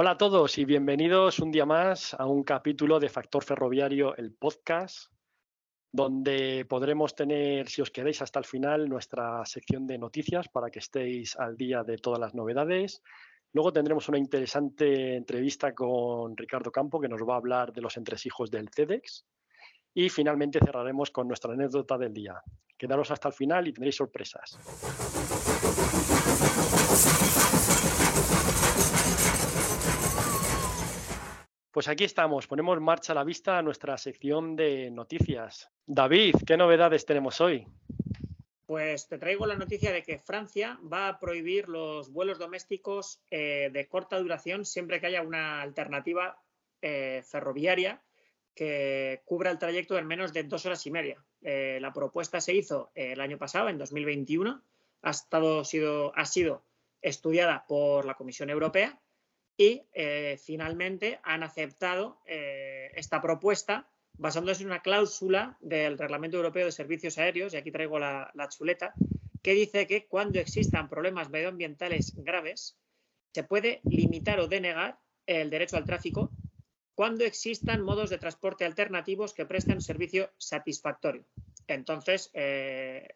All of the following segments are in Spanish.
Hola a todos y bienvenidos un día más a un capítulo de Factor Ferroviario, el podcast, donde podremos tener, si os queréis hasta el final, nuestra sección de noticias para que estéis al día de todas las novedades. Luego tendremos una interesante entrevista con Ricardo Campo, que nos va a hablar de los entresijos del CEDEX. Y finalmente cerraremos con nuestra anécdota del día. Quedaros hasta el final y tendréis sorpresas. Pues aquí estamos, ponemos marcha a la vista nuestra sección de noticias. David, ¿qué novedades tenemos hoy? Pues te traigo la noticia de que Francia va a prohibir los vuelos domésticos eh, de corta duración siempre que haya una alternativa eh, ferroviaria que cubra el trayecto en menos de dos horas y media. Eh, la propuesta se hizo el año pasado, en 2021, ha, estado, sido, ha sido estudiada por la Comisión Europea y eh, finalmente han aceptado eh, esta propuesta basándose en una cláusula del Reglamento Europeo de Servicios Aéreos, y aquí traigo la, chuleta, que dice que cuando existan problemas medioambientales graves, se puede limitar o denegar el derecho al tráfico cuando existan modos de transporte alternativos que presten servicio satisfactorio. Entonces, eh,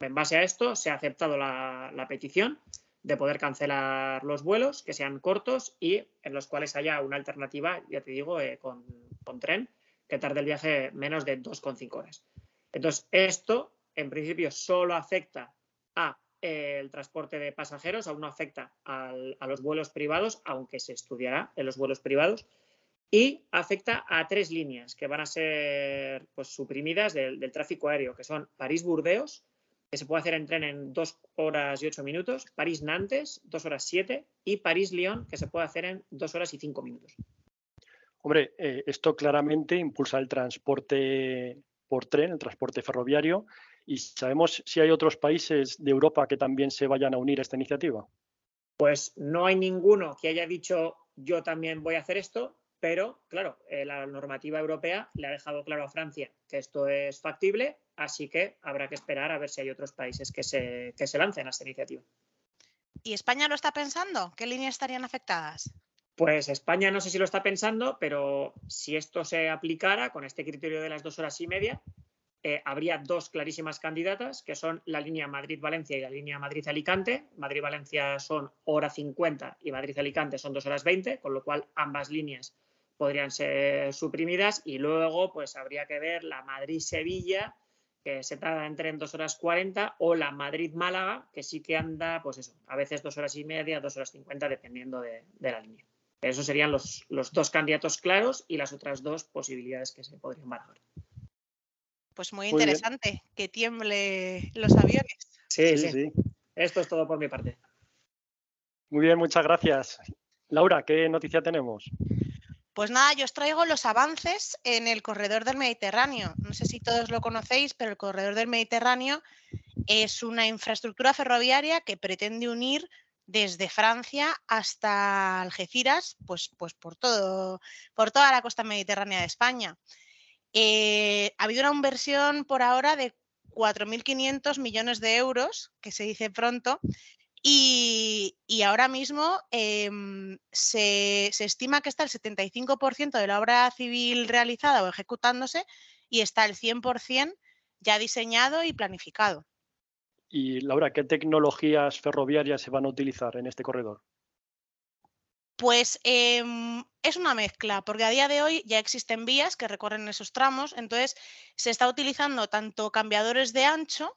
en base a esto, se ha aceptado la petición de poder cancelar los vuelos que sean cortos y en los cuales haya una alternativa, ya te digo, eh, con, tren que tarde el viaje menos de 2,5 horas. Entonces, esto en principio solo afecta a eh, el transporte de pasajeros, aún no afecta a los vuelos privados, aunque se estudiará en los vuelos privados, y afecta a tres líneas que van a ser pues, suprimidas del, del tráfico aéreo, que son París-Burdeos, que se puede hacer en tren en 2 horas y 8 minutos, París-Nantes, 2 horas 7 y París-Lyon, que se puede hacer en 2 horas y 5 minutos. Hombre, eh, esto claramente impulsa el transporte por tren, el transporte ferroviario, y sabemos si hay otros países de Europa que también se vayan a unir a esta iniciativa. Pues no hay ninguno que haya dicho yo también voy a hacer esto, pero claro, eh, la normativa europea le ha dejado claro a Francia que esto es factible Así que habrá que esperar a ver si hay otros países que se, se lancen a esta iniciativa. ¿Y España lo está pensando? ¿Qué líneas estarían afectadas? Pues España no sé si lo está pensando, pero si esto se aplicara con este criterio de las dos horas y media, eh, habría dos clarísimas candidatas, que son la línea Madrid-Valencia y la línea Madrid-Alicante. Madrid-Valencia son hora 50 y Madrid-Alicante son dos horas 20, con lo cual ambas líneas podrían ser suprimidas. Y luego, pues habría que ver la Madrid-Sevilla que se tarda entre en dos horas 40, o la Madrid-Málaga, que sí que anda, pues eso, a veces dos horas y media, dos horas 50, dependiendo de, la línea. Esos serían los, dos candidatos claros y las otras dos posibilidades que se podrían barajar. Pues muy interesante, que tiemble los aviones. Sí, sí, sí. Esto es todo por mi parte. Muy bien, muchas gracias. Laura, ¿qué noticia tenemos? Pues nada, yo os traigo los avances en el corredor del Mediterráneo. No sé si todos lo conocéis, pero el corredor del Mediterráneo es una infraestructura ferroviaria que pretende unir desde Francia hasta Algeciras, pues, pues por, todo, por toda la costa mediterránea de España. Eh, ha habido una inversión por ahora de 4.500 millones de euros, que se dice pronto, y, ahora mismo em, se, estima que está el 75% de la obra civil realizada o ejecutándose y está el 100% ya diseñado y planificado. Y Laura, ¿qué tecnologías ferroviarias se van a utilizar en este corredor? Pues em, es una mezcla, porque a día de hoy ya existen vías que recorren esos tramos, entonces se está utilizando tanto cambiadores de ancho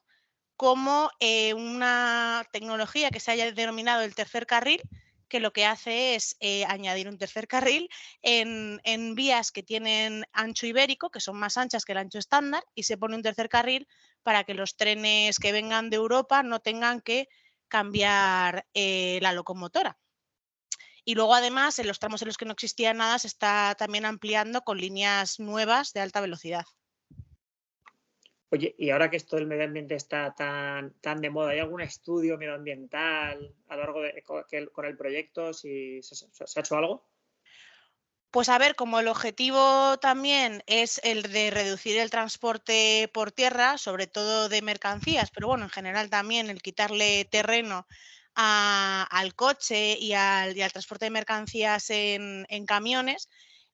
como eh, una tecnología que se haya denominado el tercer carril, que lo que hace es eh, añadir un tercer carril en, vías que tienen ancho ibérico, que son más anchas que el ancho estándar, y se pone un tercer carril para que los trenes que vengan de Europa no tengan que cambiar eh, la locomotora. Y luego, además, en los tramos en los que no existía nada, se está también ampliando con líneas nuevas de alta velocidad. Oye, y ahora que esto del medio ambiente está tan, tan de moda, ¿hay algún estudio medioambiental a lo largo de con el proyecto? Si se, ha hecho algo. Pues a ver, como el objetivo también es el de reducir el transporte por tierra, sobre todo de mercancías, pero bueno, en general también el quitarle terreno al coche y al, transporte de mercancías en, camiones,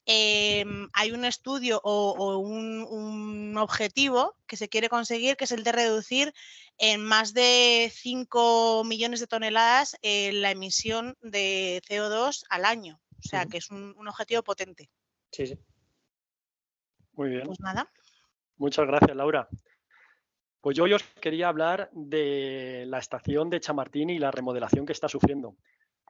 em, hay un estudio o, un, objetivo que se quiere conseguir, que es el de reducir en más de 5 millones de toneladas eh, la emisión de CO2 al año. O sea, que es un, objetivo potente. Sí, sí. Muy bien. Pues nada. Muchas gracias, Laura. Pues yo hoy os quería hablar de la estación de Chamartín y la remodelación que está sufriendo.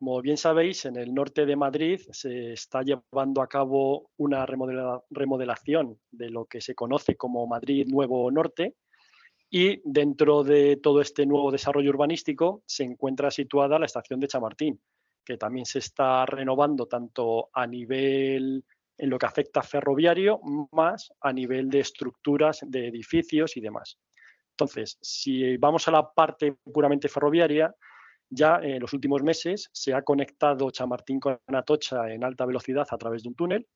Como bien sabéis, en el norte de Madrid se está llevando a cabo una remodelación de lo que se conoce como Madrid Nuevo Norte y dentro de todo este nuevo desarrollo urbanístico se encuentra situada la estación de Chamartín, que también se está renovando tanto a nivel en lo que afecta ferroviario, más a nivel de estructuras de edificios y demás. Entonces, si vamos a la parte puramente ferroviaria, ya en los últimos meses se ha conectado Chamartín con Atocha en alta velocidad a través de un túnel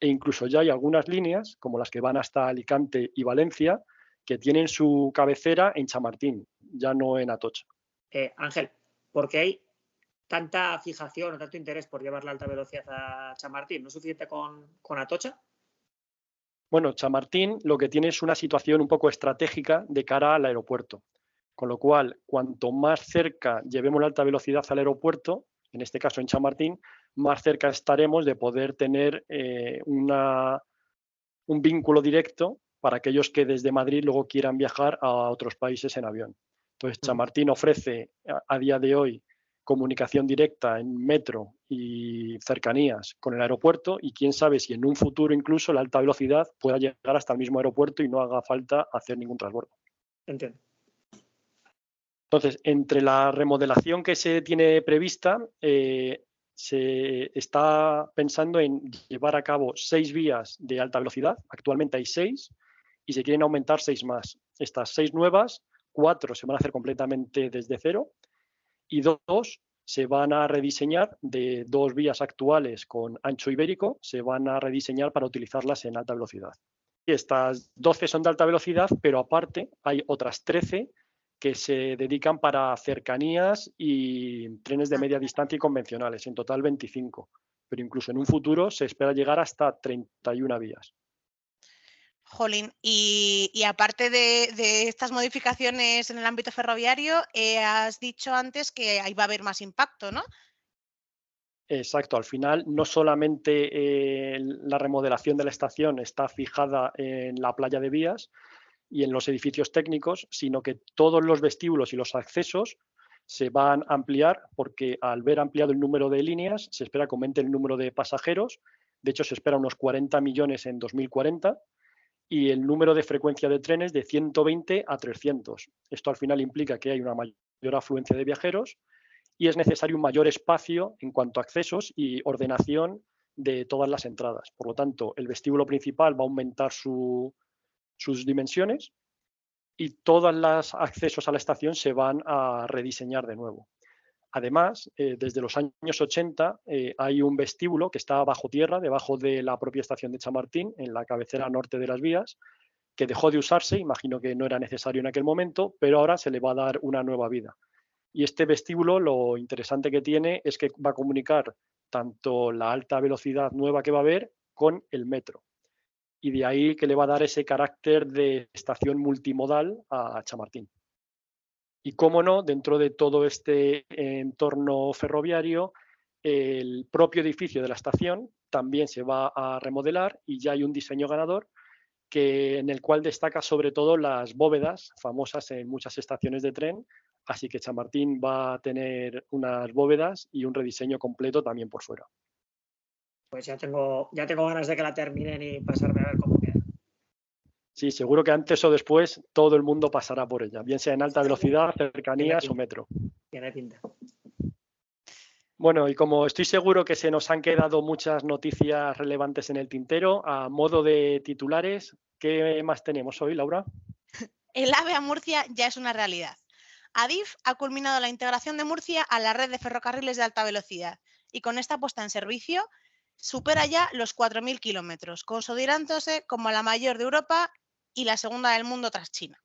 e incluso ya hay algunas líneas, como las que van hasta Alicante y Valencia, que tienen su cabecera en Chamartín, ya no en Atocha. Eh, Ángel, ¿por qué hay tanta fijación o tanto interés por llevar la alta velocidad a Chamartín? ¿No es suficiente con, con Atocha? Bueno, Chamartín lo que tiene es una situación un poco estratégica de cara al aeropuerto. Con lo cual, cuanto más cerca llevemos la alta velocidad al aeropuerto, en este caso en Chamartín, más cerca estaremos de poder tener eh, una, un vínculo directo para aquellos que desde Madrid luego quieran viajar a otros países en avión. Entonces, Chamartín ofrece a día de hoy comunicación directa en metro y cercanías con el aeropuerto y quién sabe si en un futuro incluso la alta velocidad pueda llegar hasta el mismo aeropuerto y no haga falta hacer ningún transbordo. Entiendo. Entonces, entre la remodelación que se tiene prevista, eh, se está pensando en llevar a cabo seis vías de alta velocidad. Actualmente hay seis y se quieren aumentar seis más. Estas seis nuevas, cuatro se van a hacer completamente desde cero y dos se van a rediseñar de dos vías actuales con ancho ibérico, se van a rediseñar para utilizarlas en alta velocidad. Estas 12 son de alta velocidad, pero aparte hay otras 13 que se dedican para cercanías y trenes de media distancia y convencionales, en total 25. Pero incluso en un futuro se espera llegar hasta 31 vías. Jolín, y, aparte de, estas modificaciones en el ámbito ferroviario, eh, has dicho antes que ahí va a haber más impacto, ¿no? Exacto, al final no solamente eh, la remodelación de la estación está fijada en la playa de vías y en los edificios técnicos, sino que todos los vestíbulos y los accesos se van a ampliar porque al ver ampliado el número de líneas se espera que aumente el número de pasajeros. De hecho, se espera unos 40 millones en 2040 y el número de frecuencia de trenes de 120 a 300. Esto al final implica que hay una mayor afluencia de viajeros y es necesario un mayor espacio en cuanto a accesos y ordenación de todas las entradas. Por lo tanto, el vestíbulo principal va a aumentar sus dimensiones y todos los accesos a la estación se van a rediseñar de nuevo. Además, eh, desde los años 80 eh, hay un vestíbulo que está bajo tierra, debajo de la propia estación de Chamartín, en la cabecera norte de las vías, que dejó de usarse, imagino que no era necesario en aquel momento, pero ahora se le va a dar una nueva vida. Y este vestíbulo lo interesante que tiene es que va a comunicar tanto la alta velocidad nueva que va a haber con el metro. Y de ahí que le va a dar ese carácter de estación multimodal a Chamartín. Y cómo no, dentro de todo este entorno ferroviario, el propio edificio de la estación también se va a remodelar y ya hay un diseño ganador que, en el cual destaca sobre todo las bóvedas famosas en muchas estaciones de tren. Así que Chamartín va a tener unas bóvedas y un rediseño completo también por fuera. Pues ya tengo, ya tengo ganas de que la terminen y pasarme a ver cómo queda. Sí, seguro que antes o después todo el mundo pasará por ella, bien sea en alta velocidad, cercanías o metro. Tiene pinta. Bueno, y como estoy seguro que se nos han quedado muchas noticias relevantes en el tintero, a modo de titulares, ¿qué más tenemos hoy, Laura? El AVE a Murcia ya es una realidad. Adif ha culminado la integración de Murcia a la red de ferrocarriles de alta velocidad y con esta puesta en servicio supera ya los 4.000 kilómetros, consolidándose como la mayor de Europa y la segunda del mundo tras China.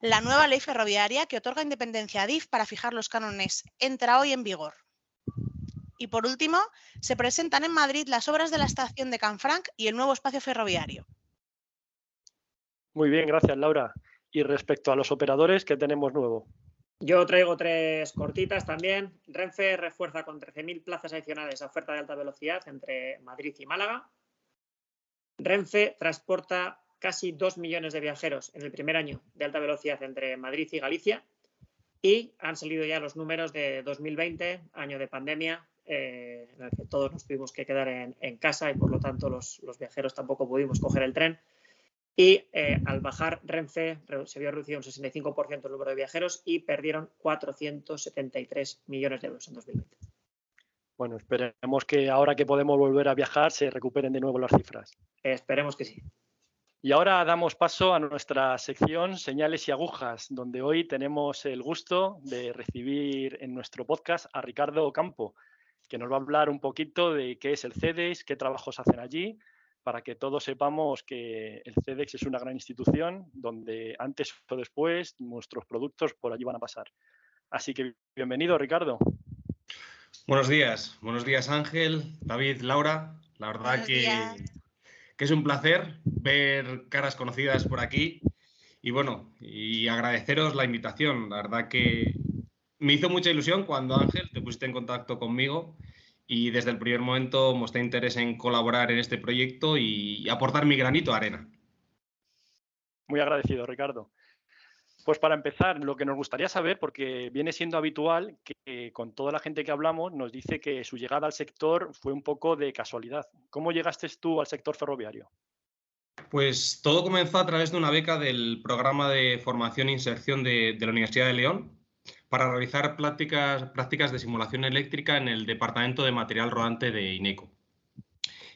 La nueva ley ferroviaria que otorga independencia a DIF para fijar los cánones entra hoy en vigor. Y por último, se presentan en Madrid las obras de la estación de Canfranc y el nuevo espacio ferroviario. Muy bien, gracias Laura. Y respecto a los operadores, ¿qué tenemos nuevo? Yo traigo tres cortitas también. Renfe refuerza con 13.000 plazas adicionales a oferta de alta velocidad entre Madrid y Málaga. Renfe transporta casi 2 millones de viajeros en el primer año de alta velocidad entre Madrid y Galicia. Y han salido ya los números de 2020, año de pandemia, eh, en el que todos nos tuvimos que quedar en, casa y por lo tanto los, viajeros tampoco pudimos coger el tren. Y eh, al bajar Renfe se vio reducido un 65% el número de viajeros y perdieron 473 millones de euros en 2020. Bueno, esperemos que ahora que podemos volver a viajar se recuperen de nuevo las cifras. esperemos que sí. Y ahora damos paso a nuestra sección Señales y Agujas, donde hoy tenemos el gusto de recibir en nuestro podcast a Ricardo Ocampo, que nos va a hablar un poquito de qué es el CEDEX, qué trabajos hacen allí, para que todos sepamos que el CEDEX es una gran institución donde antes o después nuestros productos por allí van a pasar. Así que bienvenido, Ricardo. Buenos días, buenos días Ángel, David, Laura. La verdad que que es un placer ver caras conocidas por aquí y bueno, y agradeceros la invitación. La verdad que me hizo mucha ilusión cuando Ángel te pusiste en contacto conmigo y desde el primer momento mostré interés en colaborar en este proyecto y aportar mi granito de arena. Muy agradecido, Ricardo. Pues para empezar, lo que nos gustaría saber, porque viene siendo habitual que con toda la gente que hablamos nos dice que su llegada al sector fue un poco de casualidad. ¿Cómo llegaste tú al sector ferroviario? Pues todo comenzó a través de una beca del programa de formación e inserción de, la Universidad de León para realizar prácticas, prácticas de simulación eléctrica en el Departamento de Material Rodante de INECO.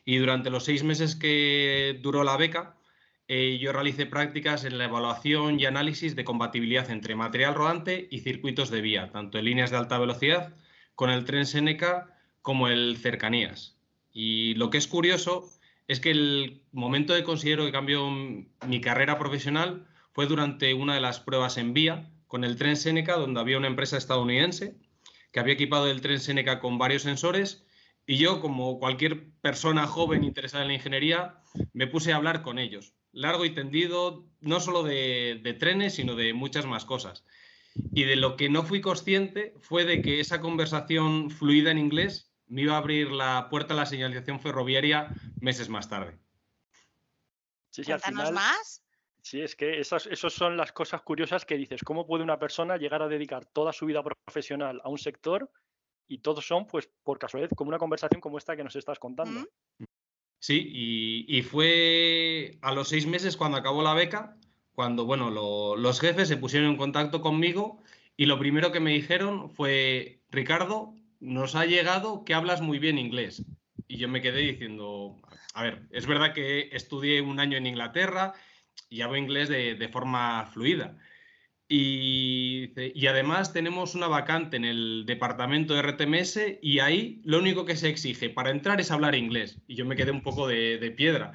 Y durante los seis meses que duró la beca, eh, yo realicé prácticas en la evaluación y análisis de compatibilidad entre material rodante y circuitos de vía, tanto en líneas de alta velocidad con el tren Seneca como el Cercanías. Y lo que es curioso es que el momento de considero que cambió mi carrera profesional fue durante una de las pruebas en vía con el tren Seneca, donde había una empresa estadounidense que había equipado el tren Seneca con varios sensores y yo, como cualquier persona joven interesada en la ingeniería, me puse a hablar con ellos largo y tendido, no solo de, trenes, sino de muchas más cosas. Y de lo que no fui consciente fue de que esa conversación fluida en inglés me iba a abrir la puerta a la señalización ferroviaria meses más tarde. Sí, sí, más. Sí, es que esas, son las cosas curiosas que dices. ¿Cómo puede una persona llegar a dedicar toda su vida profesional a un sector y todos son, pues, por casualidad, como una conversación como esta que nos estás contando? Sí, y, fue a los seis meses cuando acabó la beca, cuando bueno, los jefes se pusieron en contacto conmigo y lo primero que me dijeron fue, Ricardo, nos ha llegado que hablas muy bien inglés. Y yo me quedé diciendo, a ver, es verdad que estudié un año en Inglaterra y hablo inglés de forma fluida, y, además tenemos una vacante en el departamento de RTMS y ahí lo único que se exige para entrar es hablar inglés. Y yo me quedé un poco de, piedra.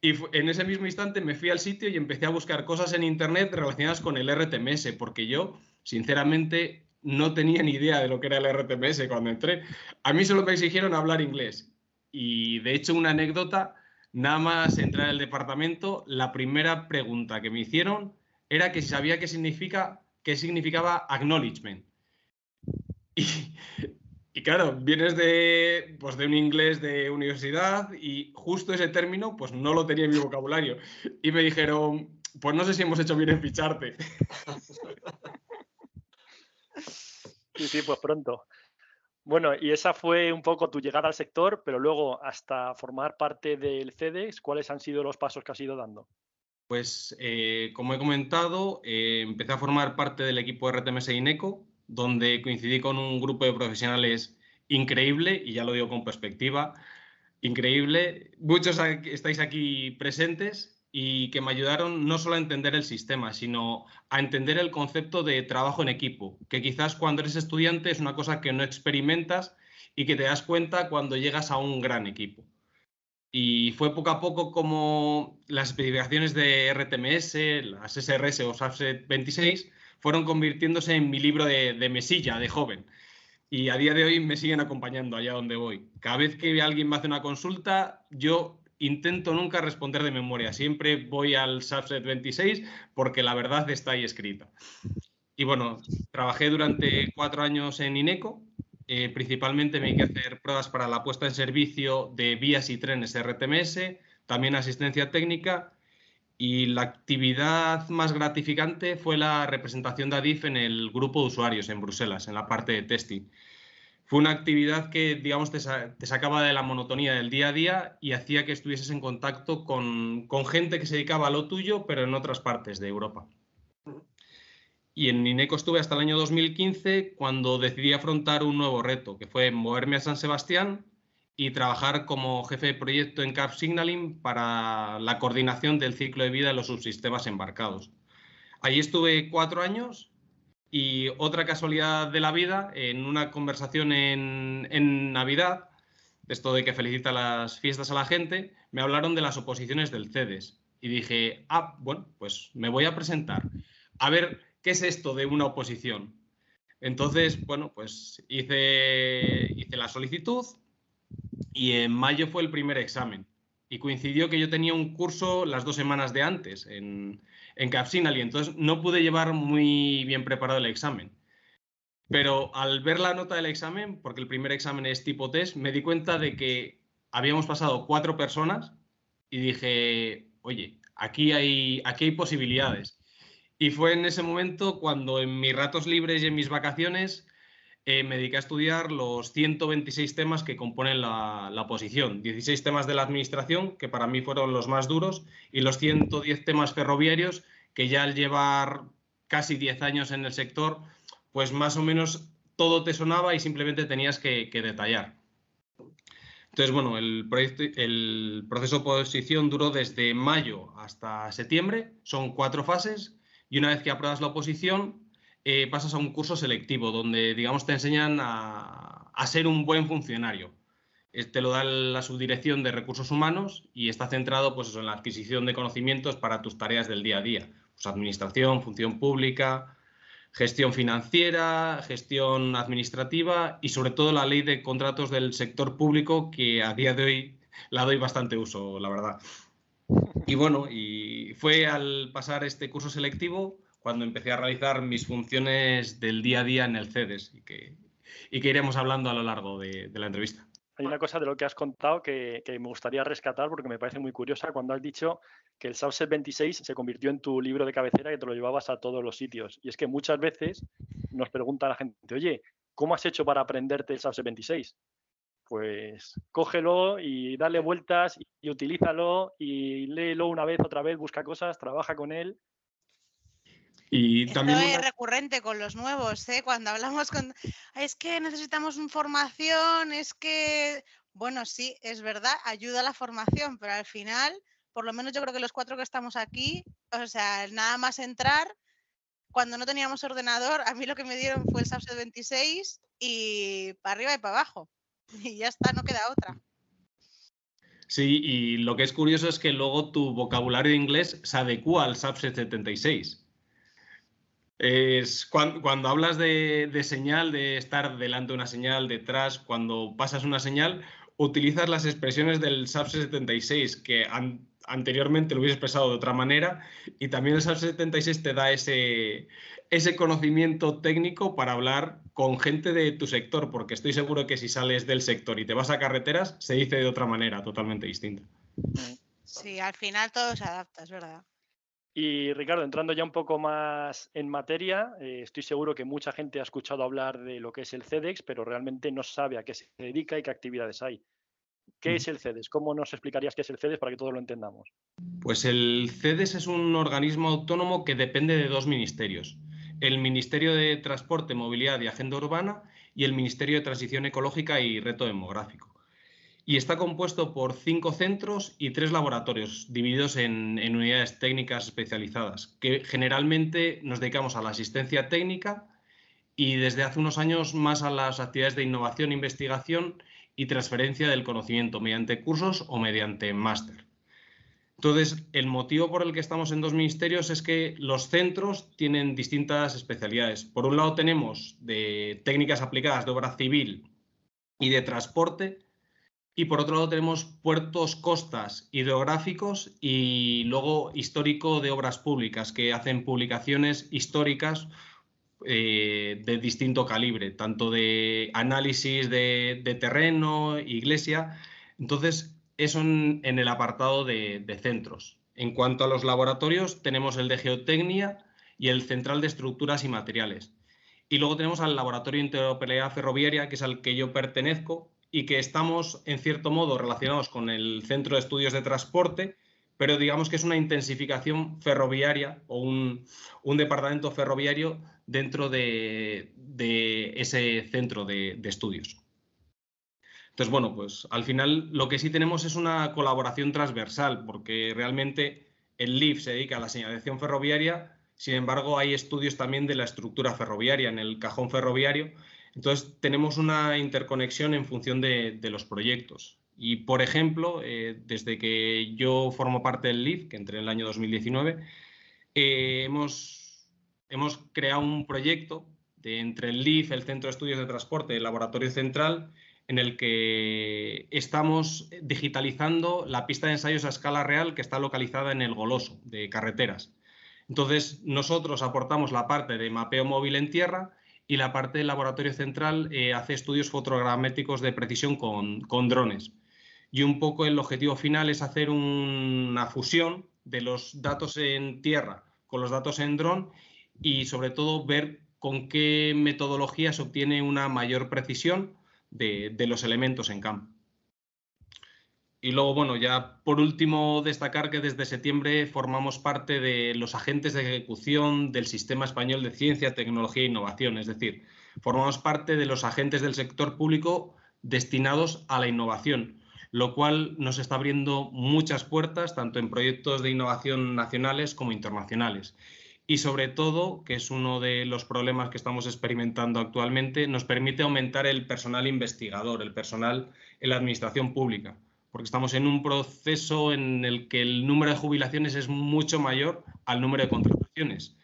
Y en ese mismo instante me fui al sitio y empecé a buscar cosas en Internet relacionadas con el RTMS, porque yo, sinceramente, no tenía ni idea de lo que era el RTMS cuando entré. A mí solo me exigieron hablar inglés. Y de hecho, una anécdota, nada más entrar al departamento, la primera pregunta que me hicieron era que sabía qué, significa, qué significaba acknowledgement. Y, claro, vienes de, pues de un inglés de universidad y justo ese término pues no lo tenía en mi vocabulario. Y me dijeron, pues no sé si hemos hecho bien en ficharte. Sí, sí, pues pronto. Bueno, y esa fue un poco tu llegada al sector, pero luego hasta formar parte del CEDEX, ¿cuáles han sido los pasos que has ido dando? Pues, eh, como he comentado, eh, empecé a formar parte del equipo RTMS INECO, donde coincidí con un grupo de profesionales increíble, y ya lo digo con perspectiva, increíble. Muchos estáis aquí presentes y que me ayudaron no solo a entender el sistema, sino a entender el concepto de trabajo en equipo, que quizás cuando eres estudiante es una cosa que no experimentas y que te das cuenta cuando llegas a un gran equipo. y fue poco a poco como las especificaciones de RTMS, las SRS o Subset 26 fueron convirtiéndose en mi libro de, de mesilla de joven y a día de hoy me siguen acompañando allá donde voy. Cada vez que alguien me hace una consulta, yo intento nunca responder de memoria, siempre voy al subset 26 porque la verdad está ahí escrita. Y bueno, trabajé durante cuatro años en INECO, eh, principalmente me que hacer pruebas para la puesta en servicio de vías y trenes RTMS, también asistencia técnica y la actividad más gratificante fue la representación de ADIF en el grupo de usuarios en Bruselas, en la parte de testing. Fue una actividad que, digamos, te, sacaba de la monotonía del día a día y hacía que estuvieses en contacto con, gente que se dedicaba a lo tuyo, pero en otras partes de Europa. Y en INECO estuve hasta el año 2015 cuando decidí afrontar un nuevo reto, que fue moverme a San Sebastián y trabajar como jefe de proyecto en CAP Signaling para la coordinación del ciclo de vida de los subsistemas embarcados. Allí estuve cuatro años y otra casualidad de la vida, en una conversación en, Navidad, esto de que felicita las fiestas a la gente, me hablaron de las oposiciones del CEDES. Y dije, ah, bueno, pues me voy a presentar. A ver, ¿qué es esto de una oposición? Entonces, bueno, pues hice la solicitud, y en mayo fue el primer examen. Y coincidió que yo tenía un curso las dos semanas de antes en, en Capsinal y entonces no pude llevar muy bien preparado el examen. Pero al ver la nota del examen, porque el primer examen es tipo test, me di cuenta de que habíamos pasado cuatro personas y dije, oye, aquí hay, aquí hay posibilidades. Y fue en ese momento cuando en mis ratos libres y en mis vacaciones eh, me dediqué a estudiar los 126 temas que componen la, la, oposición. 16 temas de la administración, que para mí fueron los más duros, y los 110 temas ferroviarios, que ya al llevar casi 10 años en el sector, pues más o menos todo te sonaba y simplemente tenías que, detallar. Entonces, bueno, el, el proceso de oposición duró desde mayo hasta septiembre, son cuatro fases, y una vez que apruebas la oposición, eh, pasas a un curso selectivo donde, digamos, te enseñan a, ser un buen funcionario. Te lo da la subdirección de recursos humanos y está centrado pues, en la adquisición de conocimientos para tus tareas del día a día. Pues, administración, función pública, gestión financiera, gestión administrativa y sobre todo la ley de contratos del sector público que a día de hoy la doy bastante uso, la verdad. Y bueno, y fue al pasar este curso selectivo cuando empecé a realizar mis funciones del día a día en el CEDES y que, que iremos hablando a lo largo de, la entrevista. Hay una cosa de lo que has contado que, me gustaría rescatar porque me parece muy curiosa cuando has dicho que el Subset 26 se convirtió en tu libro de cabecera y te lo llevabas a todos los sitios. Y es que muchas veces nos pregunta la gente, oye, ¿cómo has hecho para aprenderte el Subset 26? Pues cógelo y dale vueltas y utilízalo y léelo una vez, otra vez, busca cosas, trabaja con él y también Esto es recurrente con los nuevos, ¿eh? Cuando hablamos con... Es que necesitamos formación, es que... Bueno, sí, es verdad, ayuda a la formación, pero al final, por lo menos yo creo que los cuatro que estamos aquí, o sea, nada más entrar, cuando no teníamos ordenador, a mí lo que me dieron fue el Subset 26 y para arriba y para abajo. Y ya está, no queda otra. Sí, y lo que es curioso es que luego tu vocabulario de inglés se adecua al Subset 76. Es cuando, hablas de, señal, de estar delante de una señal, detrás, cuando pasas una señal, utilizas las expresiones del SAP 76 que anteriormente lo hubiese expresado de otra manera y también el SAP 76 te da ese, ese conocimiento técnico para hablar con gente de tu sector, porque estoy seguro que si sales del sector y te vas a carreteras, se dice de otra manera, totalmente distinta. Sí, al final todo se adapta, es verdad. Y Ricardo, entrando ya un poco más en materia, eh, estoy seguro que mucha gente ha escuchado hablar de lo que es el CEDEX, pero realmente no sabe a qué se dedica y qué actividades hay. ¿Qué es el CEDEX? ¿Cómo nos explicarías qué es el CEDEX para que todos lo entendamos? Pues el CEDES es un organismo autónomo que depende de dos ministerios. El Ministerio de Transporte, Movilidad y Agenda Urbana y el Ministerio de Transición Ecológica y Reto Demográfico y está compuesto por cinco centros y tres laboratorios divididos en, unidades técnicas especializadas, que generalmente nos dedicamos a la asistencia técnica y desde hace unos años más a las actividades de innovación, investigación y transferencia del conocimiento mediante cursos o mediante máster. Entonces, el motivo por el que estamos en dos ministerios es que los centros tienen distintas especialidades. Por un lado tenemos de técnicas aplicadas de obra civil y de transporte, y por otro lado tenemos puertos, costas, hidrográficos y luego histórico de obras públicas, que hacen publicaciones históricas eh, de distinto calibre, tanto de análisis de, terreno, iglesia. Entonces, eso en, el apartado de, centros. En cuanto a los laboratorios, tenemos el de geotecnia y el central de estructuras y materiales. Y luego tenemos al Laboratorio Interoperabilidad Ferroviaria, que es al que yo pertenezco, y que estamos, en cierto modo, relacionados con el Centro de Estudios de Transporte, pero digamos que es una intensificación ferroviaria o un, departamento ferroviario dentro de, ese centro de, estudios. Entonces, bueno, pues al final lo que sí tenemos es una colaboración transversal, porque realmente el LIF se dedica a la señalización ferroviaria, sin embargo hay estudios también de la estructura ferroviaria en el cajón ferroviario, entonces tenemos una interconexión en función de los proyectos. Y, por ejemplo, eh, desde que yo formo parte del LIF, que entré en el año 2019, eh, hemos, hemos creado un proyecto de, entre el LIF, el Centro de Estudios de Transporte, el Laboratorio Central, en el que estamos digitalizando la pista de ensayos a escala real que está localizada en el Goloso de carreteras. Entonces, nosotros aportamos la parte de mapeo móvil en tierra y la parte del laboratorio central eh, hace estudios fotogramétricos de precisión con, con drones y un poco el objetivo final es hacer una fusión de los datos en tierra con los datos en dron y sobre todo ver con qué metodología se obtiene una mayor precisión de, los elementos en campo. Y luego, bueno, ya por último destacar que desde septiembre formamos parte de los agentes de ejecución del Sistema Español de Ciencia, Tecnología e Innovación, es decir, formamos parte de los agentes del sector público destinados a la innovación lo cual nos está abriendo muchas puertas, tanto en proyectos de innovación nacionales como internacionales. Y sobre todo, que es uno de los problemas que estamos experimentando actualmente, nos permite aumentar el personal investigador, el personal en la administración pública, porque estamos en un proceso en el que el número de jubilaciones es mucho mayor al número de contrataciones.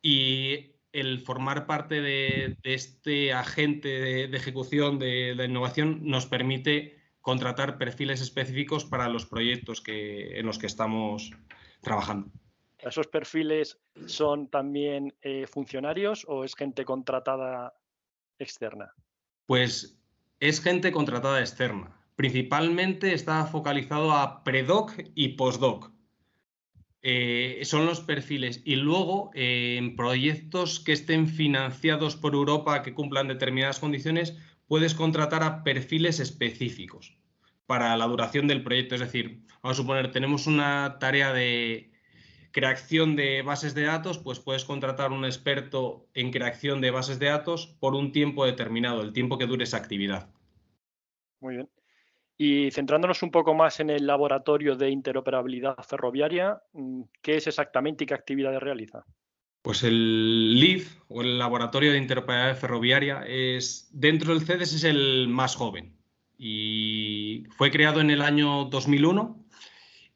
Y el formar parte de, este agente de, ejecución de innovación nos permite contratar perfiles específicos para los proyectos que, en los que estamos trabajando. ¿Esos perfiles son también eh, funcionarios o es gente contratada externa? Pues es gente contratada externa. Principalmente está focalizado a predoc y postdoc. Eh, son los perfiles. Y luego, eh, en proyectos que estén financiados por Europa, que cumplan determinadas condiciones, puedes contratar a perfiles específicos para la duración del proyecto. Es decir, vamos a suponer, tenemos una tarea de creación de bases de datos, pues puedes contratar un experto en creación de bases de datos por un tiempo determinado, el tiempo que dure esa actividad. Muy bien. Y centrándonos un poco más en el laboratorio de interoperabilidad ferroviaria, ¿qué es exactamente y qué actividades realiza? Pues el LIF o el Laboratorio de Interoperabilidad Ferroviaria es dentro del CEDES es el más joven y fue creado en el año 2001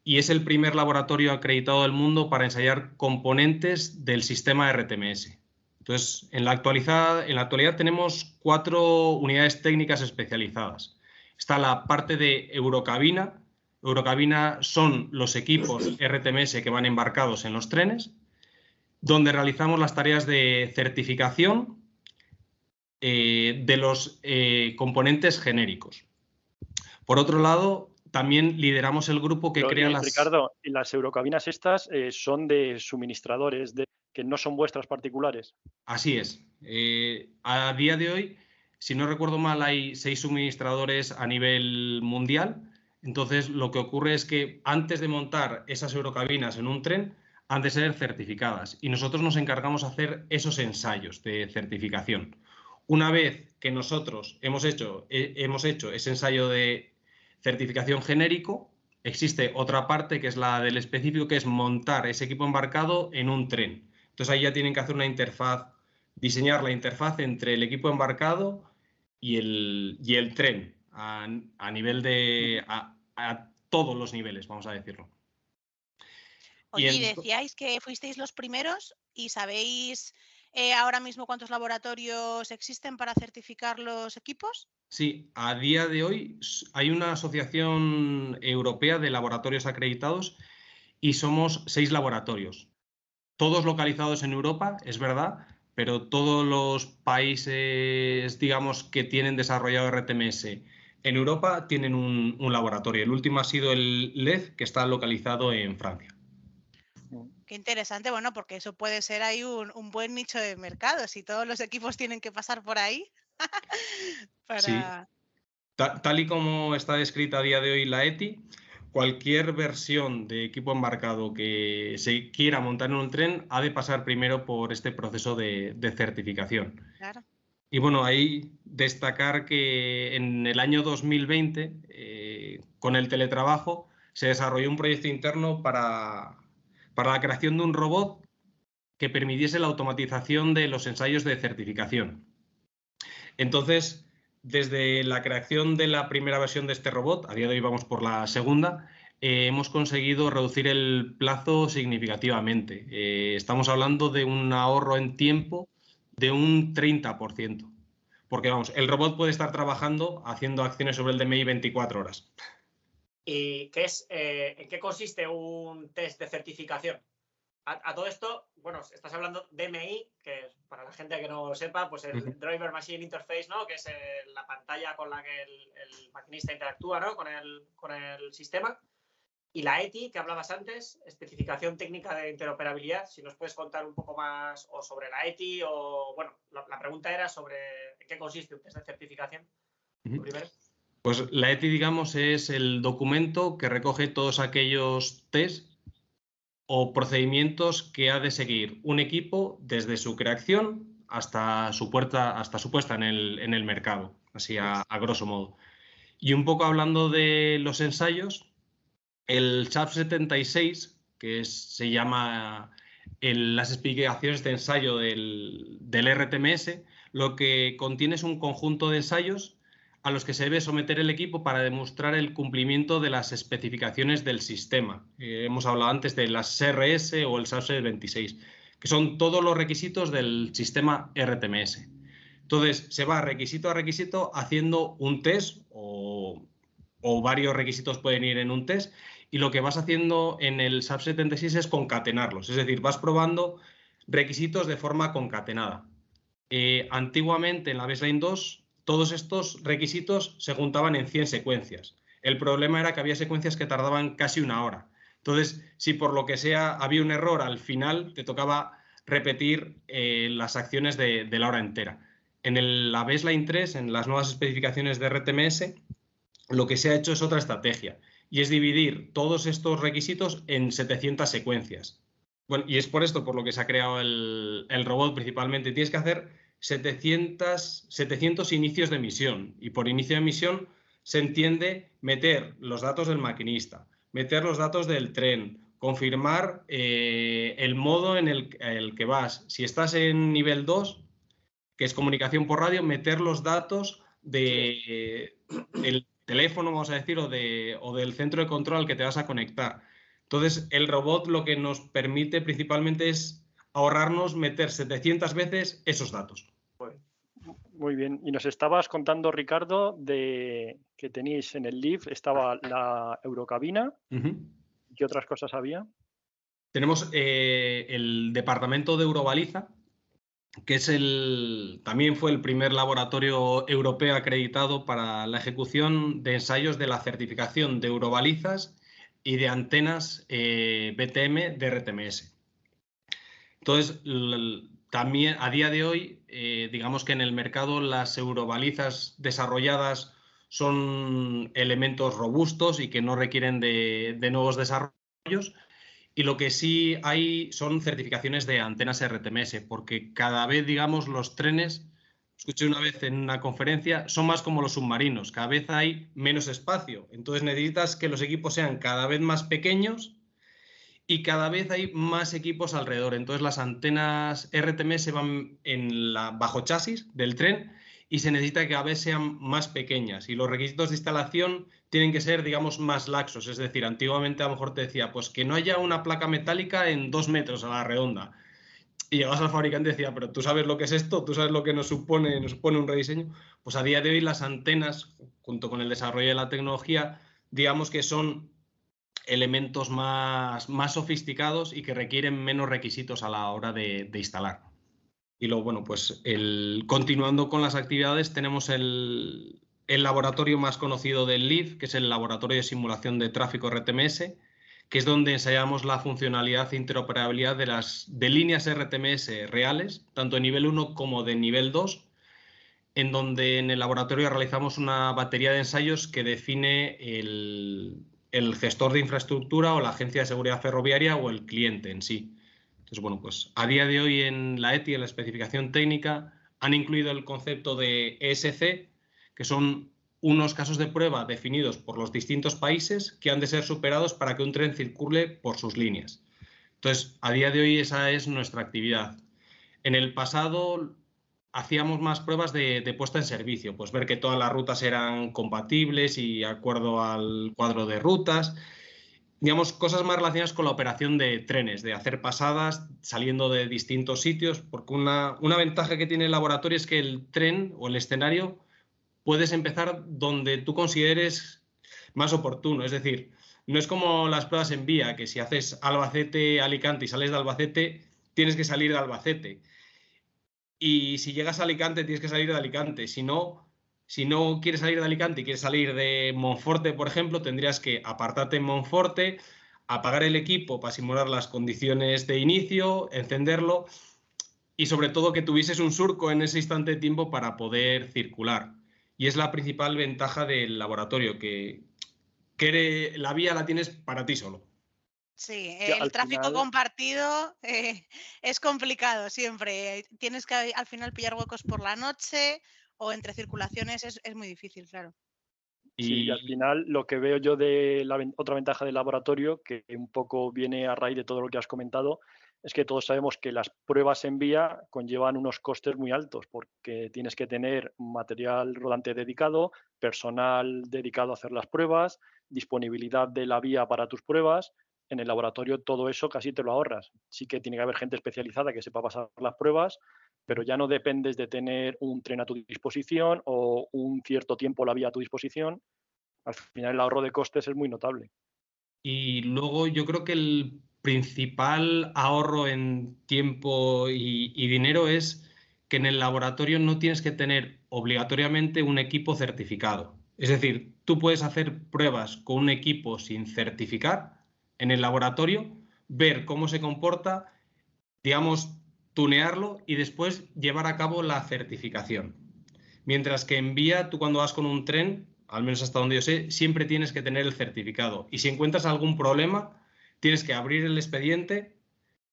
y es el primer laboratorio acreditado del mundo para ensayar componentes del sistema RTMS. Entonces, en la, actualidad, en la actualidad tenemos cuatro unidades técnicas especializadas. Está la parte de Eurocabina. Eurocabina son los equipos RTMS que van embarcados en los trenes donde realizamos las tareas de certificación eh, de los eh, componentes genéricos. Por otro lado, también lideramos el grupo que crea las... Ricardo, ¿y las eurocabinas estas eh, son de suministradores, de, que no son vuestras particulares? Así es. a día de hoy, si no recuerdo mal, hay seis suministradores a nivel mundial. Entonces, lo que ocurre es que antes de montar esas eurocabinas en un tren, han de ser certificadas y nosotros nos encargamos de hacer esos ensayos de certificación. Una vez que nosotros hemos hecho, eh, hemos hecho ese ensayo de certificación genérico, existe otra parte que es la del específico, que es montar ese equipo embarcado en un tren. Entonces ahí ya tienen que hacer una interfaz diseñar la interfaz entre el equipo embarcado y el, y el tren a, nivel de... A, todos los niveles, vamos a decirlo. Oye, y decíais que fuisteis los primeros y sabéis eh, ahora mismo cuántos laboratorios existen para certificar los equipos. Sí, a día de hoy hay una asociación europea de laboratorios acreditados y somos seis laboratorios, todos localizados en Europa, es verdad, pero todos los países, digamos, que tienen desarrollado RTMS en Europa tienen un, laboratorio. El último ha sido el LED, que está localizado en Francia. Qué interesante, bueno, porque eso puede ser ahí un, un buen nicho de mercado, si todos los equipos tienen que pasar por ahí. Sí. Tal, y como está descrita a día de hoy la ETI, cualquier versión de equipo embarcado que se quiera montar en un tren ha de pasar primero por este proceso de, certificación. Y bueno, ahí destacar que en el año 2020, eh, con el teletrabajo, se desarrolló un proyecto interno para, para la creación de un robot que permitiese la automatización de los ensayos de certificación. Entonces, desde la creación de la primera versión de este robot, a día de hoy vamos por la segunda, eh, hemos conseguido reducir el plazo significativamente. Eh, estamos hablando de un ahorro en tiempo de un 30%. Porque vamos, el robot puede estar trabajando haciendo acciones sobre el DMI 24 horas. ¿Y qué es, eh, en qué consiste un test de certificación? A, todo esto, bueno, estás hablando DMI, que para la gente que no lo sepa, pues el Driver Machine Interface, ¿no? Que es la pantalla con la que el, maquinista interactúa, ¿no? Con el, con el sistema. Y la ETI, que hablabas antes, especificación técnica de interoperabilidad, si nos puedes contar un poco más o sobre la ETI o, bueno, la, pregunta era sobre qué consiste un test de certificación. Pues la ETI, digamos, es el documento que recoge todos aquellos test o procedimientos que ha de seguir un equipo desde su creación hasta su, puerta, hasta su puesta en el, mercado, así a, grosso modo. Y un poco hablando de los ensayos, el SAP 76, que se llama las explicaciones de ensayo del, del RTMS, lo que contiene es un conjunto de ensayos a los que se debe someter el equipo para demostrar el cumplimiento de las especificaciones del sistema. Eh, hemos hablado antes de las CRS o el SAS 26, que son todos los requisitos del sistema RTMS. Entonces, se va requisito a requisito haciendo un test o, varios requisitos pueden ir en un test y lo que vas haciendo en el SAP 76 es concatenarlos, es decir, vas probando requisitos de forma concatenada. Eh, antiguamente en la baseline 2 todos estos requisitos se juntaban en 100 secuencias. El problema era que había secuencias que tardaban casi una hora. Entonces, si por lo que sea había un error al final, te tocaba repetir eh, las acciones de, la hora entera. En la baseline 3, en las nuevas especificaciones de RTMS, lo que se ha hecho es otra estrategia y es dividir todos estos requisitos en 700 secuencias. Bueno, y es por esto por lo que se ha creado el, el robot principalmente. Tienes que hacer 700, 700 inicios de emisión y por inicio de emisión se entiende meter los datos del maquinista, meter los datos del tren, confirmar eh, el modo en el, que vas. Si estás en nivel 2, que es comunicación por radio, meter los datos del teléfono, vamos a decir, o, de, o del centro de control al que te vas a conectar. Entonces, el robot lo que nos permite principalmente es ahorrarnos meter 700 veces esos datos. Muy bien. Y nos estabas contando, Ricardo, de que tenéis en el LIV, estaba la Eurocabina. ¿Qué otras cosas había? Tenemos eh, el departamento de Eurobaliza, que es el, también fue el primer laboratorio europeo acreditado para la ejecución de ensayos de la certificación de Eurobalizas y de antenas eh, BTM de RTMS. Entonces, también a día de hoy, eh, digamos que en el mercado las eurobalizas desarrolladas son elementos robustos y que no requieren de, nuevos desarrollos. Y lo que sí hay son certificaciones de antenas RTMS, porque cada vez, digamos, los trenes, escuché una vez en una conferencia, son más como los submarinos, cada vez hay menos espacio. Entonces necesitas que los equipos sean cada vez más pequeños y cada vez hay más equipos alrededor. Entonces las antenas RTMS van en la, bajo chasis del tren y se necesita que cada vez sean más pequeñas y los requisitos de instalación tienen que ser, digamos, más laxos. Es decir, antiguamente a lo mejor te decía, pues que no haya una placa metálica en dos metros a la redonda. Y llegabas al fabricante y decía, pero tú sabes lo que es esto, tú sabes lo que nos supone, nos supone un rediseño. Pues a día de hoy las antenas, junto con el desarrollo de la tecnología, digamos que son elementos más, más sofisticados y que requieren menos requisitos a la hora de instalar. Y luego, bueno, pues el, continuando con las actividades, tenemos el, laboratorio más conocido del LID, que es el Laboratorio de Simulación de Tráfico RTMS, que es donde ensayamos la funcionalidad e interoperabilidad de las de líneas RTMS reales, tanto de nivel 1 como de nivel 2, en donde en el laboratorio realizamos una batería de ensayos que define el, el gestor de infraestructura o la agencia de seguridad ferroviaria o el cliente en sí. Entonces, bueno, pues a día de hoy en la ETI, en la especificación técnica, han incluido el concepto de ESC, que son unos casos de prueba definidos por los distintos países que han de ser superados para que un tren circule por sus líneas. Entonces, a día de hoy esa es nuestra actividad. En el pasado hacíamos más pruebas de, puesta en servicio, pues ver que todas las rutas eran compatibles y acuerdo al cuadro de rutas digamos, cosas más relacionadas con la operación de trenes, de hacer pasadas saliendo de distintos sitios, porque una, ventaja que tiene el laboratorio es que el tren o el escenario puedes empezar donde tú consideres más oportuno. Es decir, no es como las pruebas en vía, que si haces Albacete-Alicante y sales de Albacete, tienes que salir de Albacete. Y si llegas a Alicante, tienes que salir de Alicante. Si no, si no quieres salir de Alicante y quieres salir de Monforte, por ejemplo, tendrías que apartarte en Monforte, apagar el equipo para simular las condiciones de inicio, encenderlo y sobre todo que tuvieses un surco en ese instante de tiempo para poder circular. Y es la principal ventaja del laboratorio, que, que la vía la tienes para ti solo. Sí, el tráfico compartido eh, es complicado siempre. Tienes que al final pillar huecos por la noche o entre circulaciones es, muy difícil, claro. Y... al final lo que veo yo de la otra ventaja del laboratorio, que un poco viene a raíz de todo lo que has comentado, es que todos sabemos que las pruebas en vía conllevan unos costes muy altos, porque tienes que tener material rodante dedicado, personal dedicado a hacer las pruebas, disponibilidad de la vía para tus pruebas. En el laboratorio todo eso casi te lo ahorras. Sí que tiene que haber gente especializada que sepa pasar las pruebas, pero ya no dependes de tener un tren a tu disposición o un cierto tiempo la vía a tu disposición. Al final el ahorro de costes es muy notable. Y luego yo creo que el principal ahorro en tiempo y, y dinero es que en el laboratorio no tienes que tener obligatoriamente un equipo certificado. Es decir, tú puedes hacer pruebas con un equipo sin certificar en el laboratorio, ver cómo se comporta, digamos, tunearlo y después llevar a cabo la certificación. Mientras que en vía, tú cuando vas con un tren, al menos hasta donde yo sé, siempre tienes que tener el certificado. Y si encuentras algún problema, tienes que abrir el expediente,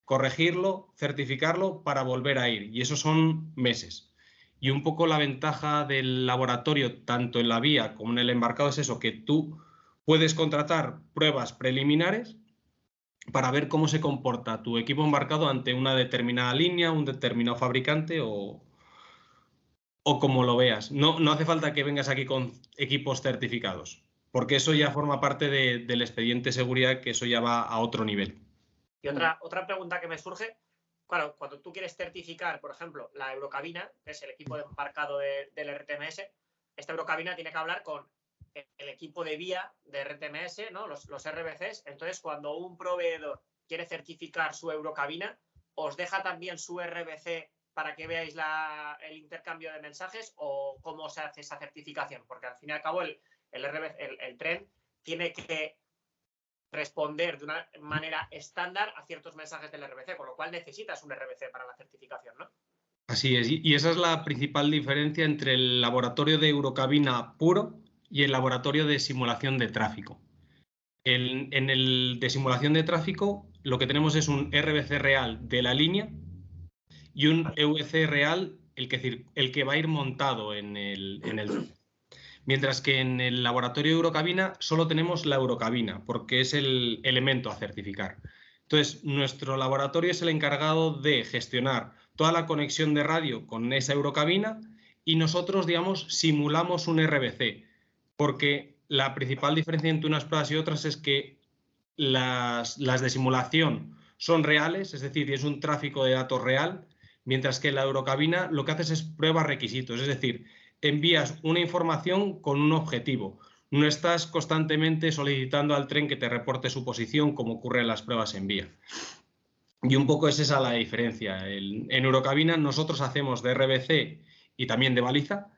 corregirlo, certificarlo para volver a ir. Y eso son meses. Y un poco la ventaja del laboratorio, tanto en la vía como en el embarcado, es eso, que tú puedes contratar pruebas preliminares para ver cómo se comporta tu equipo embarcado ante una determinada línea, un determinado fabricante o, o como lo veas. No, no hace falta que vengas aquí con equipos certificados, porque eso ya forma parte del expediente de seguridad, que eso ya va a otro nivel. Y otra, otra pregunta que me surge, claro, cuando tú quieres certificar, por ejemplo, la Eurocabina, que es el equipo embarcado del RTMS, esta Eurocabina tiene que hablar con el equipo de vía de RTMS, ¿no? los, RBCs. Entonces, cuando un proveedor quiere certificar su Eurocabina, ¿os deja también su RBC para que veáis el intercambio de mensajes o cómo se hace esa certificación? Porque al fin y al cabo el, el, tren tiene que responder de una manera estándar a ciertos mensajes del RBC, con lo cual necesitas un RBC para la certificación, ¿no? Así es, y esa es la principal diferencia entre el laboratorio de Eurocabina puro y el laboratorio de simulación de tráfico. en el de simulación de tráfico lo que tenemos es un RBC real de la línea y un EVC real, el que, va a ir montado en el, en el... Mientras que en el laboratorio de Eurocabina solo tenemos la Eurocabina, porque es el elemento a certificar. Entonces, nuestro laboratorio es el encargado de gestionar toda la conexión de radio con esa eurocabina y nosotros, digamos, simulamos un RBC, porque la principal diferencia entre unas pruebas y otras es que las, las de simulación son reales, es decir, es un tráfico de datos real, mientras que la eurocabina lo que haces es prueba requisitos, es decir, envías una información con un objetivo. No estás constantemente solicitando al tren que te reporte su posición como ocurre en las pruebas en vía. Y un poco es esa la diferencia. en Eurocabina nosotros hacemos de RBC y también de baliza,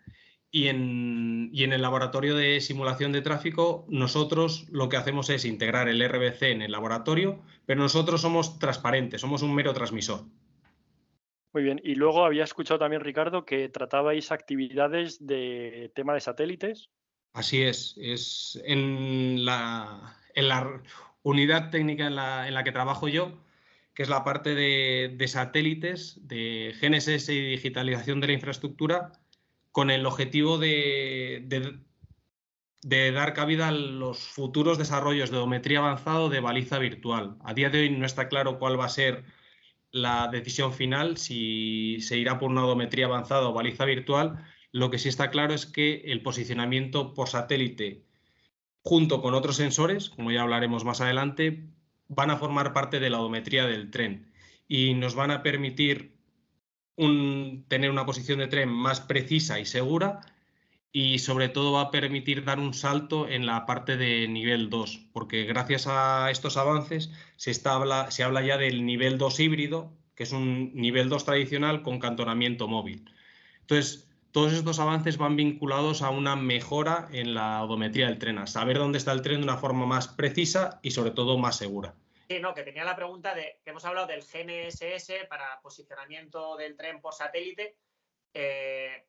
y en, y en, el laboratorio de simulación de tráfico, nosotros lo que hacemos es integrar el RBC en el laboratorio, pero nosotros somos transparentes, somos un mero transmisor. Muy bien. Y luego había escuchado también, Ricardo, que tratabais actividades de tema de satélites. Así es. Es en la, en la unidad técnica en la, en la, que trabajo yo, que es la parte de, de satélites, de GNSS y digitalización de la infraestructura, con el objetivo de, dar cabida a los futuros desarrollos de odometría avanzado de baliza virtual. A día de hoy no está claro cuál va a ser la decisión final, si se irá por una odometría avanzada o baliza virtual. Lo que sí está claro es que el posicionamiento por satélite junto con otros sensores, como ya hablaremos más adelante, van a formar parte de la odometría del tren y nos van a permitir tener una posición de tren más precisa y segura y sobre todo va a permitir dar un salto en la parte de nivel 2, porque gracias a estos avances se, está, se habla ya del nivel 2 híbrido, que es un nivel 2 tradicional con cantonamiento móvil. Entonces, todos estos avances van vinculados a una mejora en la odometría del tren, a saber dónde está el tren de una forma más precisa y sobre todo más segura. Sí, no, que tenía la pregunta de que hemos hablado del GNSS para posicionamiento del tren por satélite. Eh,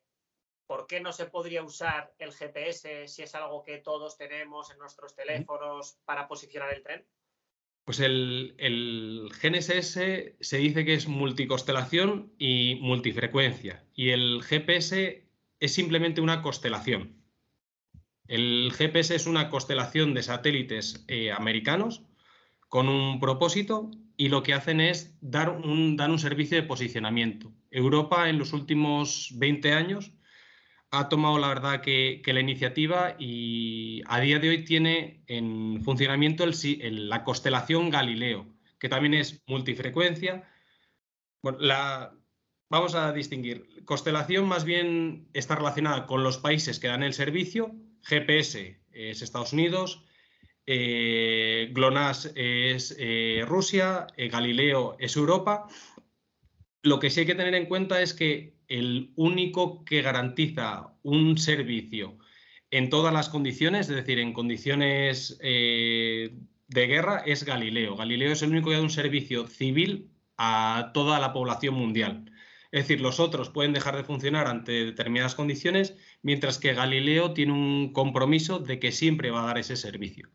¿Por qué no se podría usar el GPS si es algo que todos tenemos en nuestros teléfonos para posicionar el tren? Pues el, GNSS se dice que es multicostelación y multifrecuencia y el GPS es simplemente una constelación. El GPS es una constelación de satélites eh, americanos con un propósito y lo que hacen es dar un, un servicio de posicionamiento. Europa en los últimos 20 años ha tomado la verdad que, la iniciativa y a día de hoy tiene en funcionamiento el, la constelación Galileo, que también es multifrecuencia. Bueno, la, vamos a distinguir. Constelación más bien está relacionada con los países que dan el servicio. GPS es Estados Unidos, eh, GLONASS es eh, Rusia, eh, Galileo es Europa. Lo que sí hay que tener en cuenta es que el único que garantiza un servicio en todas las condiciones, es decir, en condiciones de guerra, es Galileo. Galileo es el único que da un servicio civil a toda la población mundial. Es decir, los otros pueden dejar de funcionar ante determinadas condiciones, mientras que Galileo tiene un compromiso de que siempre va a dar ese servicio.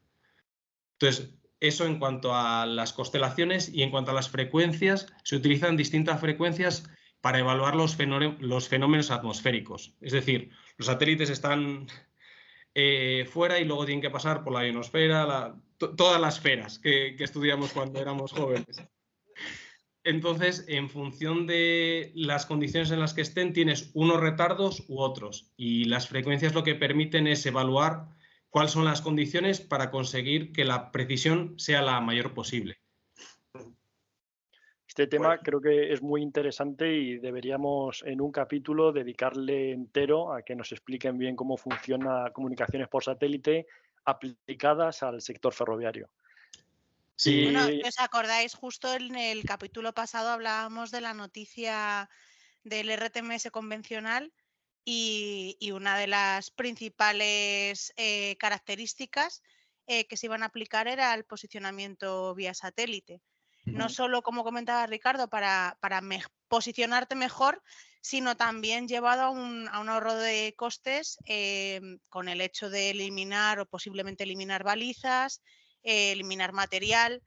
Entonces, eso en cuanto a las constelaciones y en cuanto a las frecuencias, se utilizan distintas frecuencias para evaluar los, fenómenos atmosféricos. Es decir, los satélites están eh, fuera y luego tienen que pasar por la ionosfera, todas las esferas que, que estudiamos cuando éramos jóvenes. Entonces, en función de las condiciones en las que estén, tienes unos retardos u otros. Y las frecuencias lo que permiten es evaluar cuáles son las condiciones para conseguir que la precisión sea la mayor posible. Este tema creo que es muy interesante y deberíamos en un capítulo dedicarle entero a que nos expliquen bien cómo funciona comunicaciones por satélite aplicadas al sector ferroviario. Sí. Bueno, ¿os acordáis? Justo en el capítulo pasado hablábamos de la noticia del RTMS convencional y, una de las principales eh, características eh, que se iban a aplicar era el posicionamiento vía satélite. No solo, como comentaba Ricardo, para, posicionarte mejor, sino también llevado a un, ahorro de costes em, con el hecho de eliminar o posiblemente eliminar balizas, eh, eliminar material.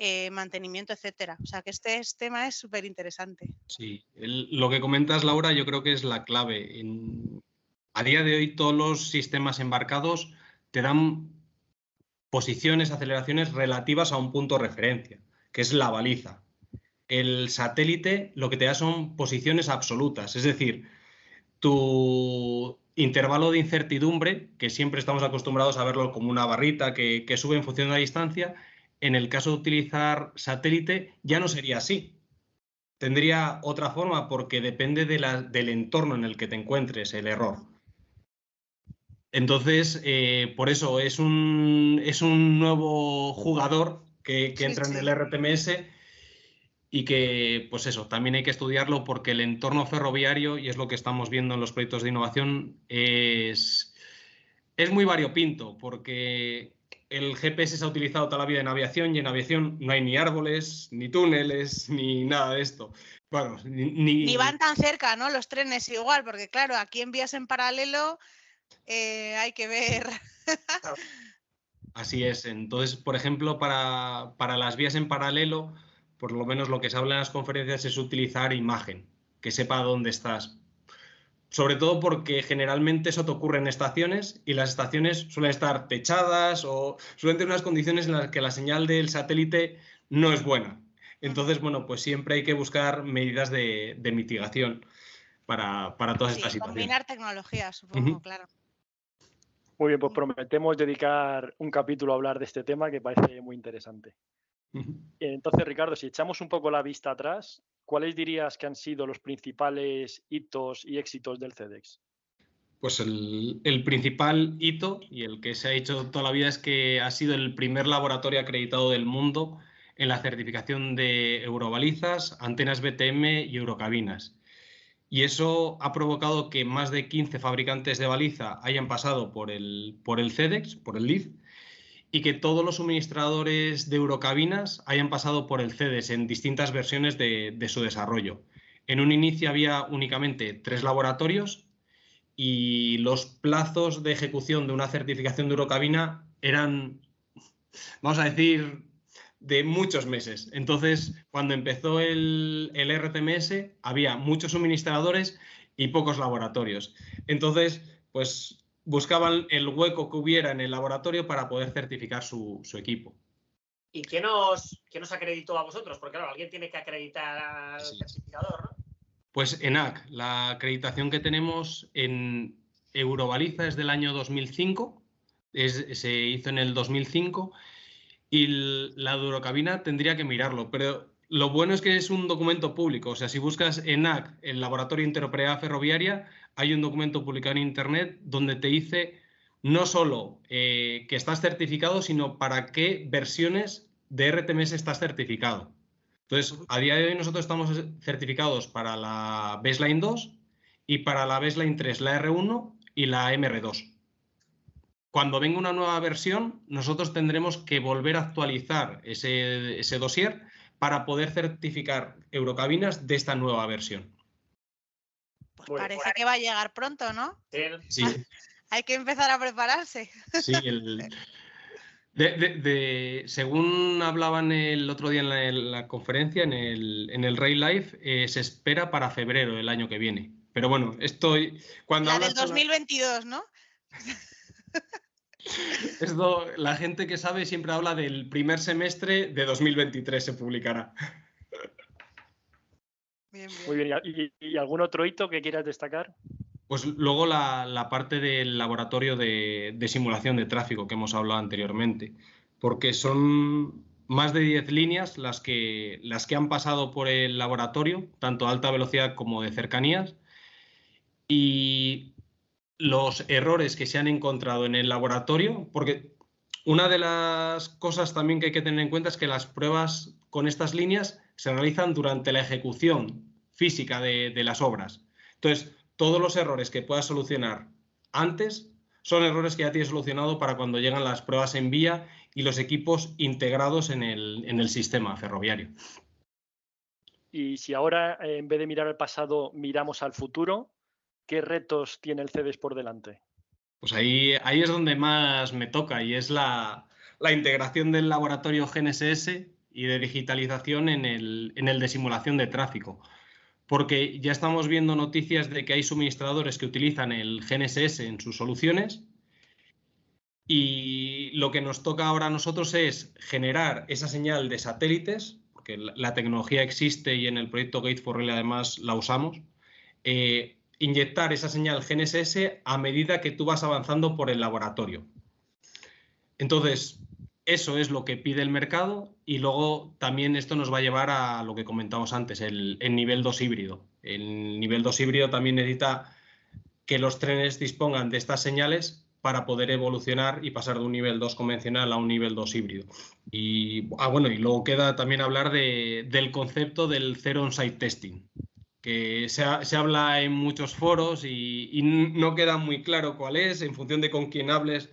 Eh, mantenimiento, etcétera. O sea que este, tema es súper interesante. Sí, lo que comentas, Laura, yo creo que es la clave. a día de hoy todos los sistemas embarcados te dan posiciones, aceleraciones relativas a un punto de referencia. que es la baliza. El satélite lo que te da son posiciones absolutas, es decir, tu intervalo de incertidumbre, que siempre estamos acostumbrados a verlo como una barrita que, sube en función de la distancia, en el caso de utilizar satélite ya no sería así. Tendría otra forma porque depende del entorno en el que te encuentres el error. Entonces, eh, por eso es un, es un nuevo jugador que, entra en el RTMS y que, pues eso, también hay que estudiarlo porque el entorno ferroviario, y es lo que estamos viendo en los proyectos de innovación, es, es muy variopinto porque el GPS se ha utilizado toda la vida en aviación y en aviación no hay ni árboles, ni túneles, ni nada de esto. Bueno, ni, ni van tan cerca, ¿no? Los trenes igual, porque claro, aquí en vías en paralelo eh, hay que ver. Así es. Entonces, por ejemplo, para, las vías en paralelo, por lo menos lo que se habla en las conferencias es utilizar imagen, que sepa dónde estás. Sobre todo porque generalmente eso te ocurre en estaciones y las estaciones suelen estar techadas o suelen tener unas condiciones en las que la señal del satélite no es buena. Entonces, bueno, pues siempre hay que buscar medidas de, mitigación para, todas estas situaciones. Combinar tecnologías, supongo, claro. Muy bien, pues prometemos dedicar un capítulo a hablar de este tema que parece muy interesante. Entonces, Ricardo, si echamos un poco la vista atrás, ¿cuáles dirías que han sido los principales hitos y éxitos del CEDEX? Pues el, principal hito y el que se ha hecho toda la vida es que ha sido el primer laboratorio acreditado del mundo en la certificación de eurobalizas, antenas BTM y eurocabinas y eso ha provocado que más de 15 fabricantes de baliza hayan pasado por el, por el CEDEX, por el LID, y que todos los suministradores de Eurocabinas hayan pasado por el CEDEX en distintas versiones de, su desarrollo. En un inicio había únicamente tres laboratorios y los plazos de ejecución de una certificación de Eurocabina eran, vamos a decir, de muchos meses. Entonces, cuando empezó el, RTMS, había muchos suministradores y pocos laboratorios. Entonces, pues buscaban el hueco que hubiera en el laboratorio para poder certificar su, equipo. ¿Y quién os, quién os, acreditó a vosotros? Porque claro, alguien tiene que acreditar al certificador, ¿no? Pues ENAC, la acreditación que tenemos en Eurobaliza es del año 2005, se hizo en el 2005 y la Durocabina tendría que mirarlo, pero lo bueno es que es un documento público, o sea, si buscas ENAC, el Laboratorio Interoperabilidad Ferroviaria, hay un documento publicado en Internet donde te dice no solo eh, que estás certificado, sino para qué versiones de RTMS estás certificado. Entonces, a día de hoy nosotros estamos certificados para la Baseline 2 y para la Baseline 3, la R1 y la MR2 cuando venga una nueva versión, nosotros tendremos que volver a actualizar ese, ese dossier para poder certificar Eurocabinas de esta nueva versión. Pues parece que va a llegar pronto, ¿no? Sí. Hay que empezar a prepararse. Sí, según hablaban el otro día en la, conferencia, en el, en el Rail Life, eh, se espera para febrero del año que viene. Pero bueno, estoy. Cuando la del 2022, ¿no? Esto, la gente que sabe siempre habla del primer semestre de 2023 se publicará. Muy bien, ¿Y, algún otro hito que quieras destacar? Pues luego la, parte del laboratorio de, simulación de tráfico que hemos hablado anteriormente, porque son más de 10 líneas las que, las que han pasado por el laboratorio, tanto a alta velocidad como de cercanías, y los errores que se han encontrado en el laboratorio, porque una de las cosas también que hay que tener en cuenta es que las pruebas con estas líneas se realizan durante la ejecución física de, las obras. Entonces, todos los errores que puedas solucionar antes son errores que ya tienes solucionado para cuando llegan las pruebas en vía y los equipos integrados en el, en el sistema ferroviario. Y si ahora, en vez de mirar al pasado, miramos al futuro, ¿qué retos tiene el CEDES por delante? Pues ahí, ahí es donde más me toca y es la, integración del laboratorio GNSS y de digitalización en el, en el de simulación de tráfico. Porque ya estamos viendo noticias de que hay suministradores que utilizan el GNSS en sus soluciones y lo que nos toca ahora a nosotros es generar esa señal de satélites, porque la, tecnología existe y en el proyecto Gate for Relay además la usamos, eh, inyectar esa señal GNSS a medida que tú vas avanzando por el laboratorio. Entonces, eso es lo que pide el mercado y luego también esto nos va a llevar a lo que comentamos antes, el, nivel 2 híbrido. El nivel 2 híbrido también necesita que los trenes dispongan de estas señales para poder evolucionar y pasar de un nivel 2 convencional a un nivel 2 híbrido. Y, ah, bueno, y luego queda también hablar del concepto del Zero On-Site Testing, que se, habla en muchos foros y, no queda muy claro cuál es, en función de con quién hables,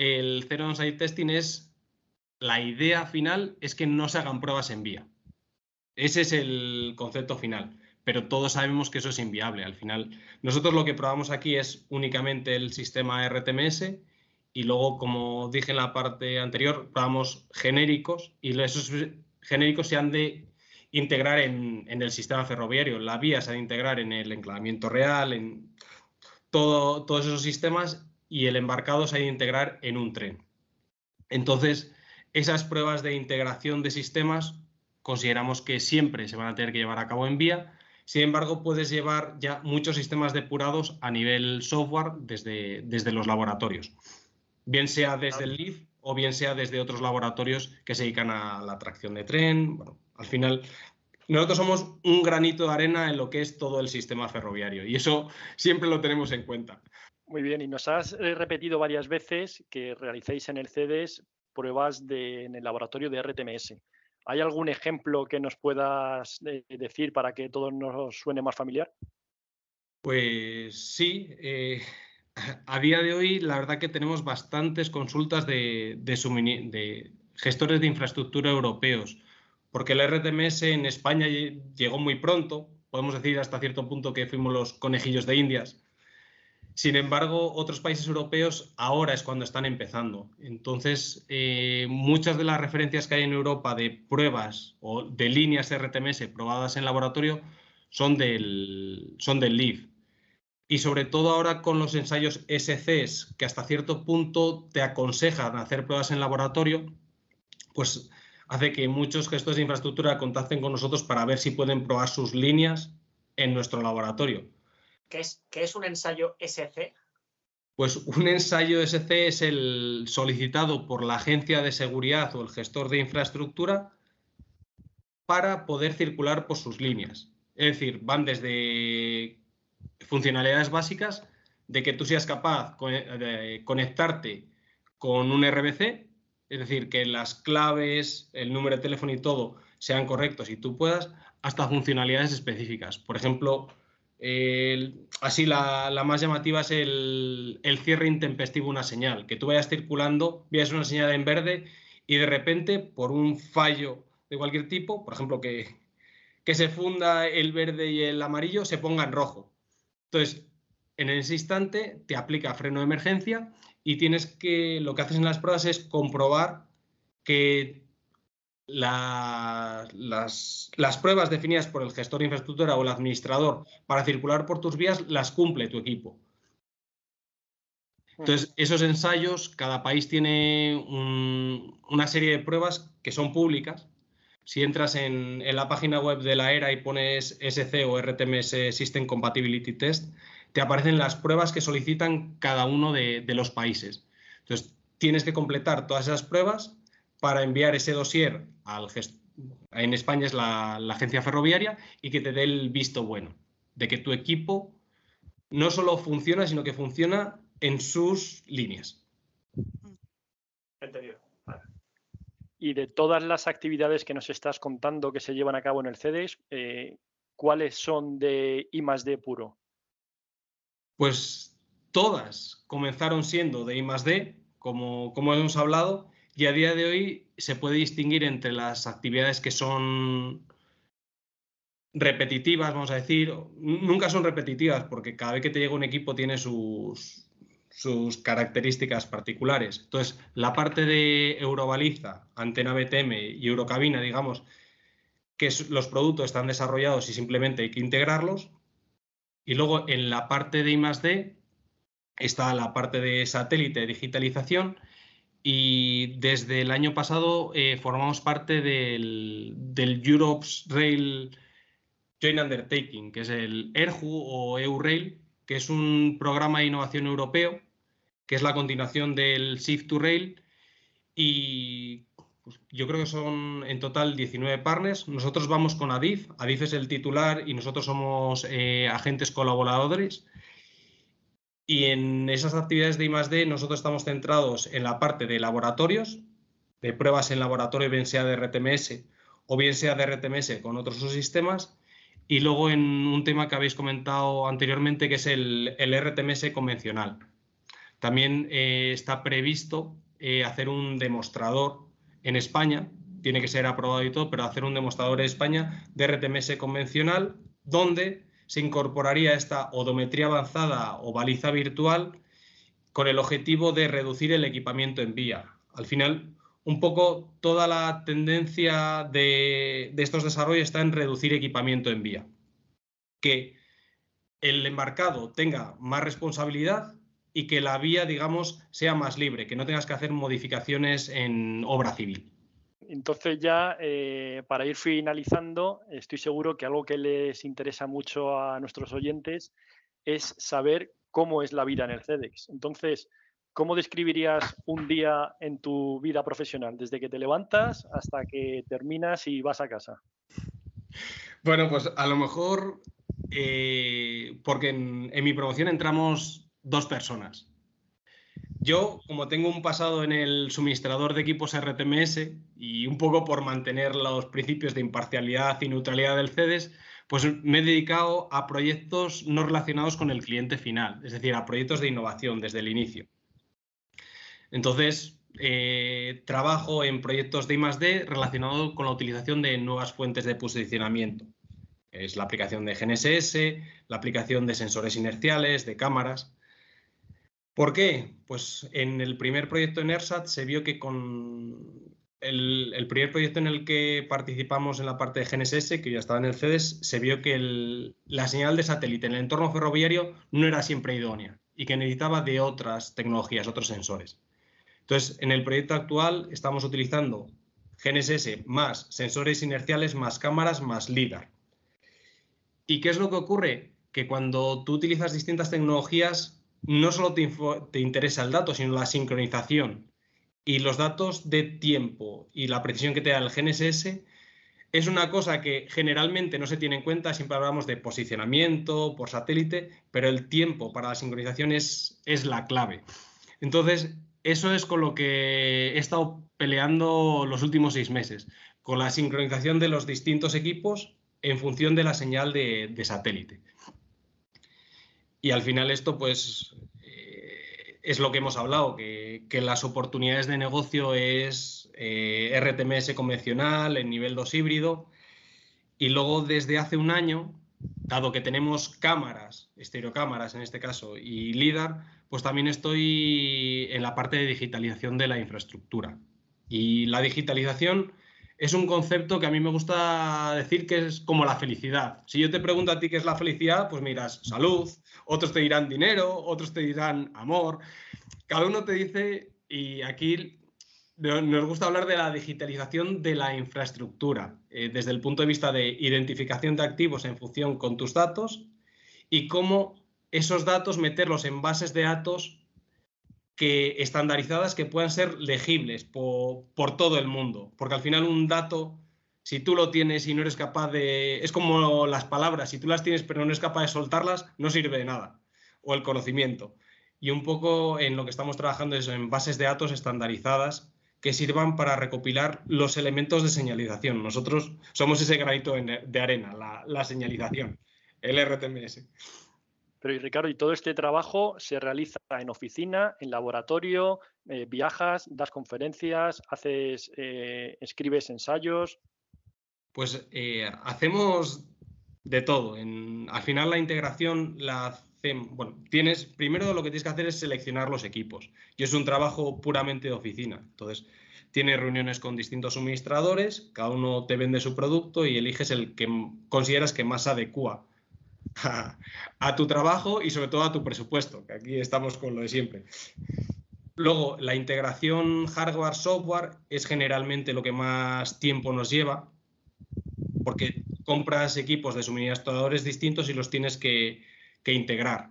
el Zero On-Site Testing es, la idea final es que no se hagan pruebas en vía. Ese es el concepto final, pero todos sabemos que eso es inviable. Al final, nosotros lo que probamos aquí es únicamente el sistema RTMS y luego, como dije en la parte anterior, probamos genéricos y esos genéricos se han de integrar en, el sistema ferroviario. La vía se ha de integrar en el enclavamiento real, en todo, todos esos sistemas y el embarcado se ha de integrar en un tren. Entonces, esas pruebas de integración de sistemas consideramos que siempre se van a tener que llevar a cabo en vía. Sin embargo, puedes llevar ya muchos sistemas depurados a nivel software desde, desde los laboratorios, bien sea desde el LIF o bien sea desde otros laboratorios que se dedican a la tracción de tren. Bueno, al final, nosotros somos un granito de arena en lo que es todo el sistema ferroviario y eso siempre lo tenemos en cuenta. Muy bien, y nos has eh, repetido varias veces que realicéis en el CEDES pruebas en el laboratorio de RTMS. ¿Hay algún ejemplo que nos puedas eh, decir para que todo nos suene más familiar? Pues sí. Eh, a día de hoy, la verdad que tenemos bastantes consultas de, de gestores de infraestructura europeos, porque el RTMS en España llegó muy pronto. Podemos decir hasta cierto punto que fuimos los conejillos de Indias sin embargo, otros países europeos ahora es cuando están empezando. Entonces, eh, muchas de las referencias que hay en Europa de pruebas o de líneas RTMS probadas en laboratorio son del, son del LIF. Y sobre todo ahora con los ensayos SCs, que hasta cierto punto te aconsejan hacer pruebas en laboratorio, pues hace que muchos gestores de infraestructura contacten con nosotros para ver si pueden probar sus líneas en nuestro laboratorio ¿Qué es, es un ensayo SC? Pues un ensayo SC es el solicitado por la agencia de seguridad o el gestor de infraestructura para poder circular por sus líneas. Es decir, van desde funcionalidades básicas de que tú seas capaz de conectarte con un RBC, es decir, que las claves, el número de teléfono y todo sean correctos y tú puedas, hasta funcionalidades específicas. Por ejemplo, así la, más llamativa es el, cierre intempestivo una señal, que tú vayas circulando, veas una señal en verde y de repente por un fallo de cualquier tipo, por ejemplo que, que se funda el verde y el amarillo, se ponga en rojo. Entonces, en ese instante te aplica freno de emergencia y tienes que, lo que haces en las pruebas es comprobar que las, las, pruebas definidas por el gestor de infraestructura o el administrador para circular por tus vías las cumple tu equipo. Entonces, esos ensayos, cada país tiene una serie de pruebas que son públicas. Si entras en, la página web de la ERA y pones SC o RTMS System Compatibility Test, te aparecen las pruebas que solicitan cada uno de, de los países. Entonces, tienes que completar todas esas pruebas para enviar ese dossier al en España es la, agencia ferroviaria y que te dé el visto bueno de que tu equipo no solo funciona, sino que funciona en sus líneas. Entendido. Y de todas las actividades que nos estás contando que se llevan a cabo en el CEDES, eh, ¿cuáles son de I más D puro? Pues todas comenzaron siendo de I más D, como, como hemos hablado, y a día de hoy se puede distinguir entre las actividades que son repetitivas, vamos a decir, nunca son repetitivas porque cada vez que te llega un equipo tiene sus, sus características particulares. Entonces, la parte de Eurobaliza, Antena BTM y Eurocabina, digamos, que los productos están desarrollados y simplemente hay que integrarlos. Y luego en la parte de I+D está la parte de satélite, digitalización y desde el año pasado eh, formamos parte del, del, Europe's Rail Joint Undertaking, que es el ERJU o EURail, que es un programa de innovación europeo, que es la continuación del Shift to Rail. Y pues, yo creo que son en total 19 partners. Nosotros vamos con ADIF. ADIF es el titular y nosotros somos eh, agentes colaboradores. Y en esas actividades de I+.D. nosotros estamos centrados en la parte de laboratorios, de pruebas en laboratorio, bien sea de RTMS o bien sea de RTMS con otros subsistemas. Y luego en un tema que habéis comentado anteriormente, que es el, RTMS convencional. También eh, está previsto eh, hacer un demostrador en España, tiene que ser aprobado y todo, pero hacer un demostrador en España de RTMS convencional, donde se incorporaría esta odometría avanzada o baliza virtual con el objetivo de reducir el equipamiento en vía. Al final, un poco toda la tendencia de, estos desarrollos está en reducir equipamiento en vía. Que el embarcado tenga más responsabilidad y que la vía, digamos, sea más libre, que no tengas que hacer modificaciones en obra civil. Entonces ya, eh, para ir finalizando, estoy seguro que algo que les interesa mucho a nuestros oyentes es saber cómo es la vida en el CEDEX. Entonces, ¿cómo describirías un día en tu vida profesional, desde que te levantas hasta que terminas y vas a casa? Bueno, pues a lo mejor, eh, porque en mi promoción entramos dos personas. Yo, como tengo un pasado en el suministrador de equipos RTMS y un poco por mantener los principios de imparcialidad y neutralidad del CEDES, pues me he dedicado a proyectos no relacionados con el cliente final, es decir, a proyectos de innovación desde el inicio. Entonces, eh, trabajo en proyectos de I+.D. relacionados con la utilización de nuevas fuentes de posicionamiento. Es la aplicación de GNSS, la aplicación de sensores inerciales, de cámaras. ¿Por qué? Pues en el primer proyecto en ERSAT se vio que con el, primer proyecto en el que participamos en la parte de GNSS, que ya estaba en el CEDES, se vio que la señal de satélite en el entorno ferroviario no era siempre idónea y que necesitaba de otras tecnologías, otros sensores. Entonces, en el proyecto actual estamos utilizando GNSS más sensores inerciales, más cámaras, más LIDAR. ¿Y qué es lo que ocurre? Que cuando tú utilizas distintas tecnologías, no solo te, interesa el dato, sino la sincronización. Y los datos de tiempo y la precisión que te da el GNSS es una cosa que generalmente no se tiene en cuenta, siempre hablamos de posicionamiento por satélite, pero el tiempo para la sincronización es, es la clave. Entonces, eso es con lo que he estado peleando los últimos seis meses, con la sincronización de los distintos equipos en función de la señal de satélite. Y al final esto, pues, eh, es lo que hemos hablado, que, las oportunidades de negocio es eh, RTMS convencional, en nivel 2 híbrido, y luego desde hace un año, dado que tenemos cámaras, estereocámaras en este caso, y LIDAR, pues también estoy en la parte de digitalización de la infraestructura. Y la digitalización es un concepto que a mí me gusta decir que es como la felicidad. Si yo te pregunto a ti qué es la felicidad, pues miras salud, otros te dirán dinero, otros te dirán amor. Cada uno te dice, y aquí nos gusta hablar de la digitalización de la infraestructura, eh, desde el punto de vista de identificación de activos en función con tus datos y cómo esos datos meterlos en bases de datos que estandarizadas que puedan ser legibles por, todo el mundo. Porque al final un dato, si tú lo tienes y no eres capaz de... Es como las palabras, si tú las tienes pero no eres capaz de soltarlas, no sirve de nada. O el conocimiento. Y un poco en lo que estamos trabajando es en bases de datos estandarizadas que sirvan para recopilar los elementos de señalización. Nosotros somos ese granito de arena, la, la señalización, el RTMS. Pero y Ricardo, y todo este trabajo se realiza en oficina, en laboratorio, eh, viajas, das conferencias, haces, eh, escribes ensayos. Pues eh, hacemos de todo. al final la integración la hacemos, bueno, tienes, primero lo que tienes que hacer es seleccionar los equipos. Y es un trabajo puramente de oficina. Entonces, tienes reuniones con distintos suministradores, cada uno te vende su producto y eliges el que consideras que más adecua a, tu trabajo y sobre todo a tu presupuesto, que aquí estamos con lo de siempre. Luego, la integración hardware-software es generalmente lo que más tiempo nos lleva, porque compras equipos de suministradores distintos y los tienes que, integrar.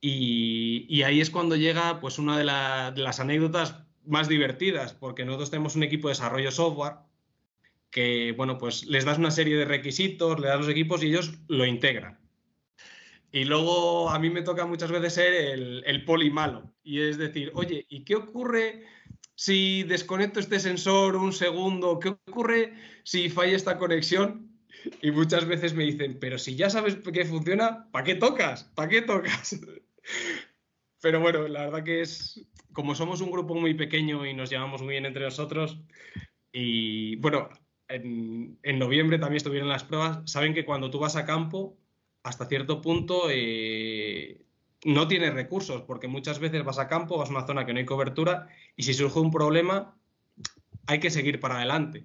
Y, ahí es cuando llega pues, una de, las anécdotas más divertidas, porque nosotros tenemos un equipo de desarrollo software que, bueno, pues les das una serie de requisitos, le das los equipos y ellos lo integran. Y luego a mí me toca muchas veces ser el, el poli malo. Y es decir, oye, ¿y qué ocurre si desconecto este sensor un segundo? ¿Qué ocurre si falla esta conexión? Y muchas veces me dicen, pero si ya sabes que funciona, ¿para qué tocas? ¿Para qué tocas? Pero bueno, la verdad que es, como somos un grupo muy pequeño y nos llevamos muy bien entre nosotros, y bueno, en, noviembre también estuvieron las pruebas, saben que cuando tú vas a campo, hasta cierto punto eh, no tienes recursos, porque muchas veces vas a campo, vas a una zona que no hay cobertura y si surge un problema hay que seguir para adelante.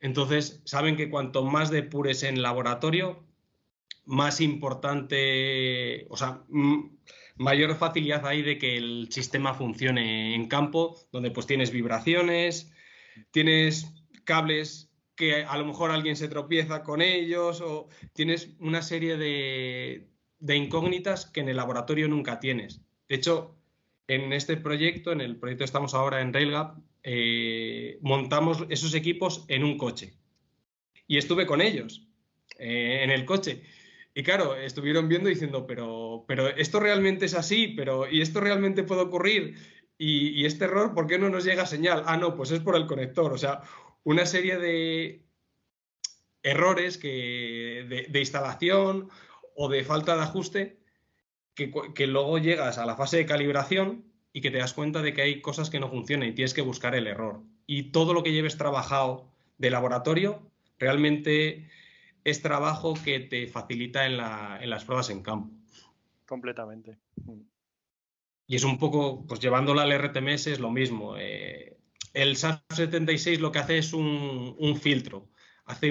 Entonces, saben que cuanto más depures en laboratorio, más importante, o sea, mayor facilidad hay de que el sistema funcione en campo, donde pues tienes vibraciones, tienes cables que a lo mejor alguien se tropieza con ellos o tienes una serie de, incógnitas que en el laboratorio nunca tienes. De hecho, en este proyecto, en el proyecto que estamos ahora en Railgap, eh, montamos esos equipos en un coche. Y estuve con ellos eh, en el coche. Y claro, estuvieron viendo diciendo, pero, pero esto realmente es así, pero ¿y esto realmente puede ocurrir? Y, y, este error, ¿por qué no nos llega señal? Ah, no, pues es por el conector. O sea, una serie de errores que, de, instalación o de falta de ajuste que, luego llegas a la fase de calibración y que te das cuenta de que hay cosas que no funcionan y tienes que buscar el error. Y todo lo que lleves trabajado de laboratorio realmente es trabajo que te facilita en, las pruebas en campo. Completamente. Y es un poco, pues llevándolo al RTMS es lo mismo. Eh, el SAS 76 lo que hace es un, filtro, hace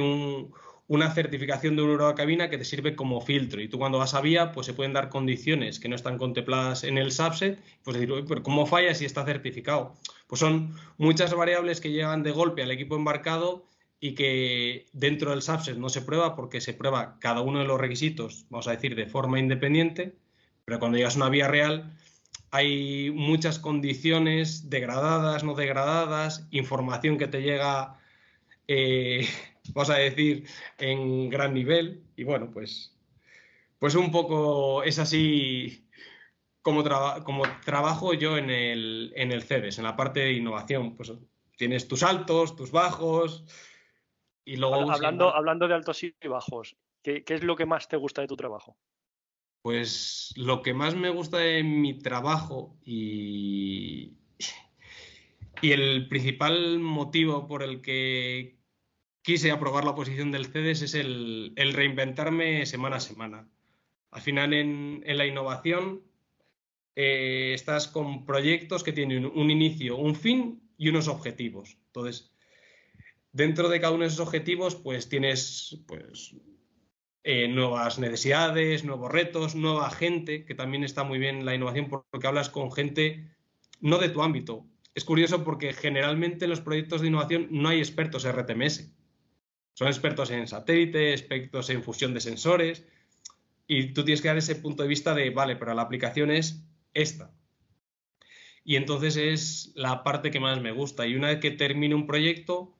una certificación de una cabina que te sirve como filtro. Y tú cuando vas a vía pues se pueden dar condiciones que no están contempladas en el subset, pues decir, pero ¿cómo falla si está certificado? Pues son muchas variables que llegan de golpe al equipo embarcado y que dentro del subset no se prueba porque se prueba cada uno de los requisitos, vamos a decir, de forma independiente, pero cuando llegas a una vía real hay muchas condiciones degradadas, no degradadas, información que te llega, eh, vamos a decir, en gran nivel. Y bueno, pues, pues un poco es así como, como trabajo yo en el, en el CEDES, en la parte de innovación. Pues tienes tus altos, tus bajos. Y luego. Hablando, hablando de altos y bajos, ¿qué es lo que más te gusta de tu trabajo? Pues lo que más me gusta de mi trabajo y, el principal motivo por el que quise aprobar la posición del CEDES es el, reinventarme semana a semana. Al final en, la innovación eh, estás con proyectos que tienen un inicio, un fin y unos objetivos. Entonces, dentro de cada uno de esos objetivos, pues tienes pues, eh, nuevas necesidades, nuevos retos, nueva gente, que también está muy bien la innovación porque hablas con gente no de tu ámbito. Es curioso porque generalmente en los proyectos de innovación no hay expertos RTMS. Son expertos en satélite, expertos en fusión de sensores, y tú tienes que dar ese punto de vista de, vale, pero la aplicación es esta. Y entonces es la parte que más me gusta. Y una vez que termine un proyecto,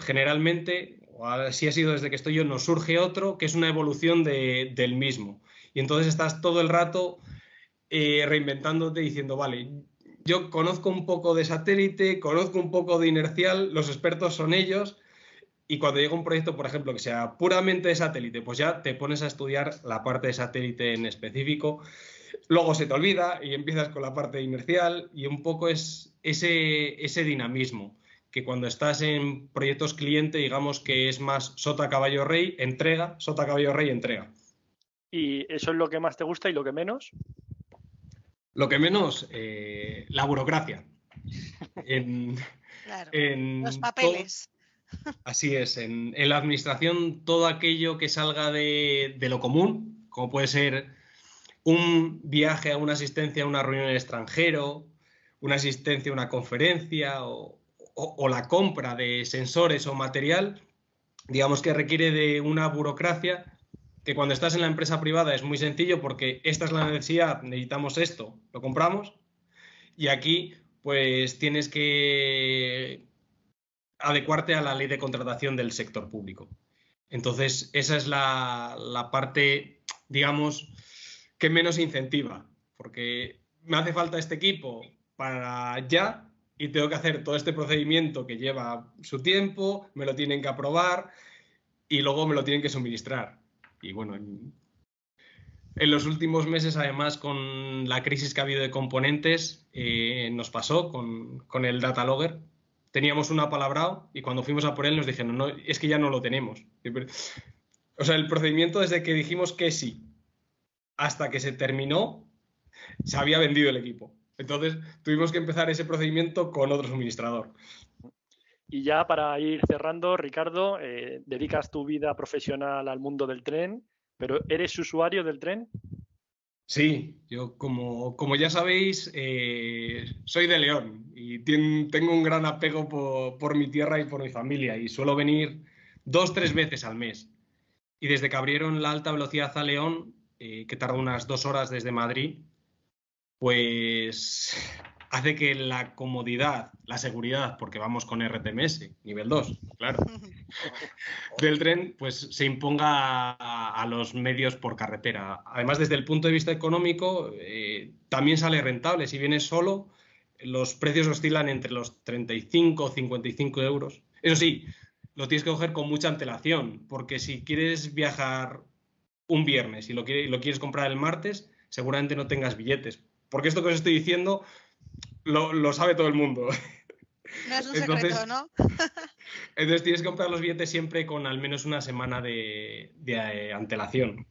generalmente si ha sido desde que estoy yo, nos surge otro que es una evolución del mismo. Y entonces estás todo el rato eh, reinventándote diciendo, vale, yo conozco un poco de satélite, conozco un poco de inercial, los expertos son ellos, y cuando llega un proyecto, por ejemplo, que sea puramente de satélite, pues ya te pones a estudiar la parte de satélite en específico, luego se te olvida y empiezas con la parte inercial y un poco es ese dinamismo que cuando estás en proyectos cliente, digamos que es más sota caballo rey, entrega, sota caballo rey, entrega. ¿Y eso es lo que más te gusta y lo que menos? Lo que menos, eh, la burocracia. En, los papeles. así es, en, la administración todo aquello que salga de, de, lo común, como puede ser un viaje a una asistencia a una reunión en el extranjero, una asistencia, una conferencia o, o, la compra de sensores o material, digamos que requiere de una burocracia que cuando estás en la empresa privada es muy sencillo porque esta es la necesidad, necesitamos esto, lo compramos. Y aquí pues tienes que adecuarte a la ley de contratación del sector público. Entonces, esa es la, la parte, digamos, que menos incentiva, porque me hace falta este equipo para ya y tengo que hacer todo este procedimiento que lleva su tiempo, me lo tienen que aprobar y luego me lo tienen que suministrar. Y bueno, en, los últimos meses, además, con la crisis que ha habido de componentes, eh, nos pasó con, con, el data logger. Teníamos un apalabrado y cuando fuimos a por él nos dijeron, no, es que ya no lo tenemos. O sea, el procedimiento desde que dijimos que sí hasta que se terminó, se había vendido el equipo. Entonces tuvimos que empezar ese procedimiento con otro suministrador. Y ya para ir cerrando, Ricardo, eh, dedicas tu vida profesional al mundo del tren, pero ¿eres usuario del tren? Sí, yo como, como ya sabéis, eh, soy de León y tengo un gran apego por, por, mi tierra y por mi familia y suelo venir dos, tres veces al mes. Y desde que abrieron la alta velocidad a León, eh, que tarda unas dos horas desde Madrid, pues hace que la comodidad, la seguridad, porque vamos con RTMS, nivel 2, claro, del tren, pues se imponga a, los medios por carretera. Además, desde el punto de vista económico, eh, también sale rentable. Si vienes solo, los precios oscilan entre los 35 o 55 euros. Eso sí, lo tienes que coger con mucha antelación, porque si quieres viajar un viernes y lo, lo quieres comprar el martes, seguramente no tengas billetes, porque esto que os estoy diciendo lo, sabe todo el mundo. No es un secreto, ¿no? entonces tienes que comprar los billetes siempre con al menos una semana de, eh, antelación.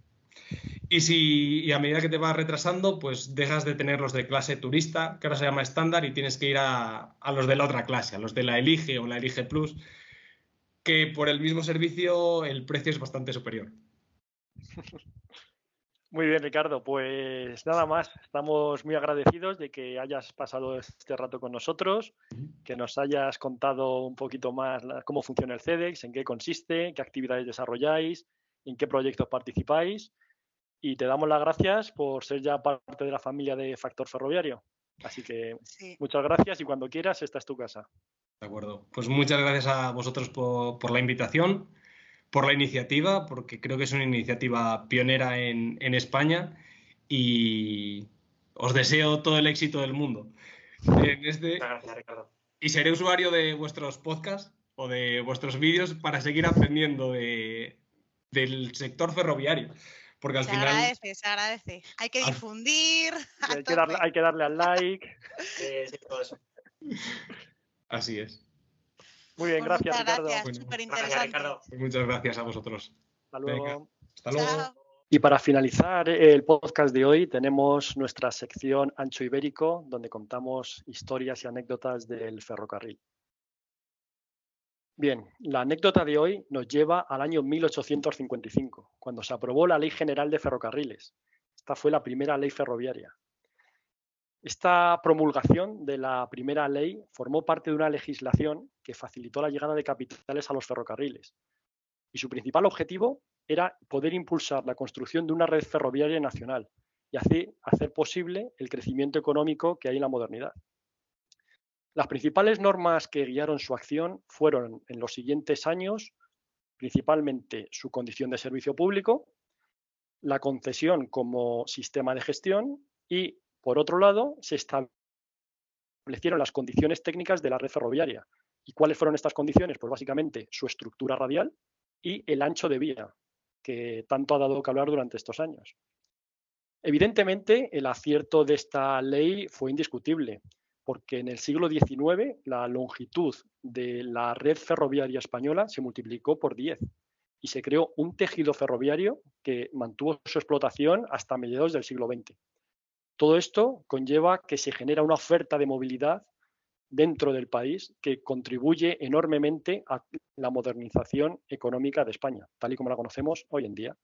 Y si a medida que te vas retrasando, pues dejas de tener los de clase turista, que ahora se llama estándar, y tienes que ir a, a, los de la otra clase, a los de la Elige o la Elige Plus, que por el mismo servicio el precio es bastante superior. Muy bien, Ricardo. Pues nada más. Estamos muy agradecidos de que hayas pasado este rato con nosotros, que nos hayas contado un poquito más cómo funciona el CEDEX, en qué consiste, qué actividades desarrolláis, en qué proyectos participáis. Y te damos las gracias por ser ya parte de la familia de Factor Ferroviario. Así que muchas gracias y cuando quieras, esta es tu casa. De acuerdo. Pues muchas gracias a vosotros por, por la invitación por la iniciativa, porque creo que es una iniciativa pionera en, España y os deseo todo el éxito del mundo. En este, Gracias, Ricardo. Y seré usuario de vuestros podcasts o de vuestros vídeos para seguir aprendiendo de, del sector ferroviario. Porque al se final. agradece, se agradece. Hay que difundir. Hay que, darle, hay que, darle, al like. sí, todo eso. Así es. Muy bien, gracias, Ricardo. Muchas gracias a vosotros. Hasta luego. hasta luego. Y para finalizar el podcast de hoy tenemos nuestra sección Ancho Ibérico, donde contamos historias y anécdotas del ferrocarril. Bien, la anécdota de hoy nos lleva al año 1855, cuando se aprobó la Ley General de Ferrocarriles. Esta fue la primera ley ferroviaria. Esta promulgación de la primera ley formó parte de una legislación que facilitó la llegada de capitales a los ferrocarriles. Y su principal objetivo era poder impulsar la construcción de una red ferroviaria nacional y así hacer posible el crecimiento económico que hay en la modernidad. Las principales normas que guiaron su acción fueron en los siguientes años principalmente su condición de servicio público, la concesión como sistema de gestión y por otro lado, se establecieron las condiciones técnicas de la red ferroviaria. ¿Y cuáles fueron estas condiciones? Pues básicamente su estructura radial y el ancho de vía, que tanto ha dado que hablar durante estos años. Evidentemente, el acierto de esta ley fue indiscutible, porque en el siglo XIX la longitud de la red ferroviaria española se multiplicó por 10 y se creó un tejido ferroviario que mantuvo su explotación hasta mediados del siglo XX. Todo esto conlleva que se genera una oferta de movilidad dentro del país que contribuye enormemente a la modernización económica de España, tal y como la conocemos hoy en día.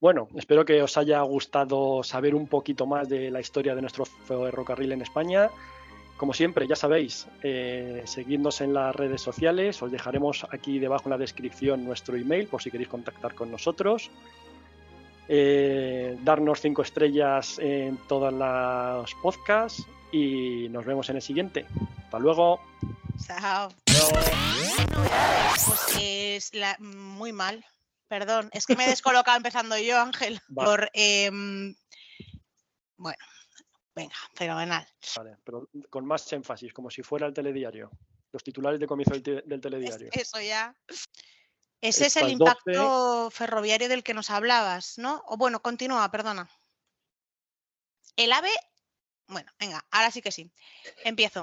Bueno, espero que os haya gustado saber un poquito más de la historia de nuestro ferrocarril en España. Como siempre, ya sabéis, eh, seguidnos en las redes sociales. Os dejaremos aquí debajo en la descripción nuestro email por si queréis contactar con nosotros. Eh, darnos cinco estrellas en todos los podcasts y nos vemos en el siguiente. Hasta luego. Chao. Pues es la- muy mal. Perdón, es que me he descolocado empezando yo, Ángel. Por, em, bueno, venga, fenomenal. Vale, pero con más énfasis, como si fuera el telediario. Los titulares de comienzo del, te- del Es- telediario. Eso ya. Ese es el Estas 12. impacto ferroviario del que nos hablabas, ¿no? O bueno, continúa, perdona. El AVE, bueno, venga, ahora sí que sí. Empiezo.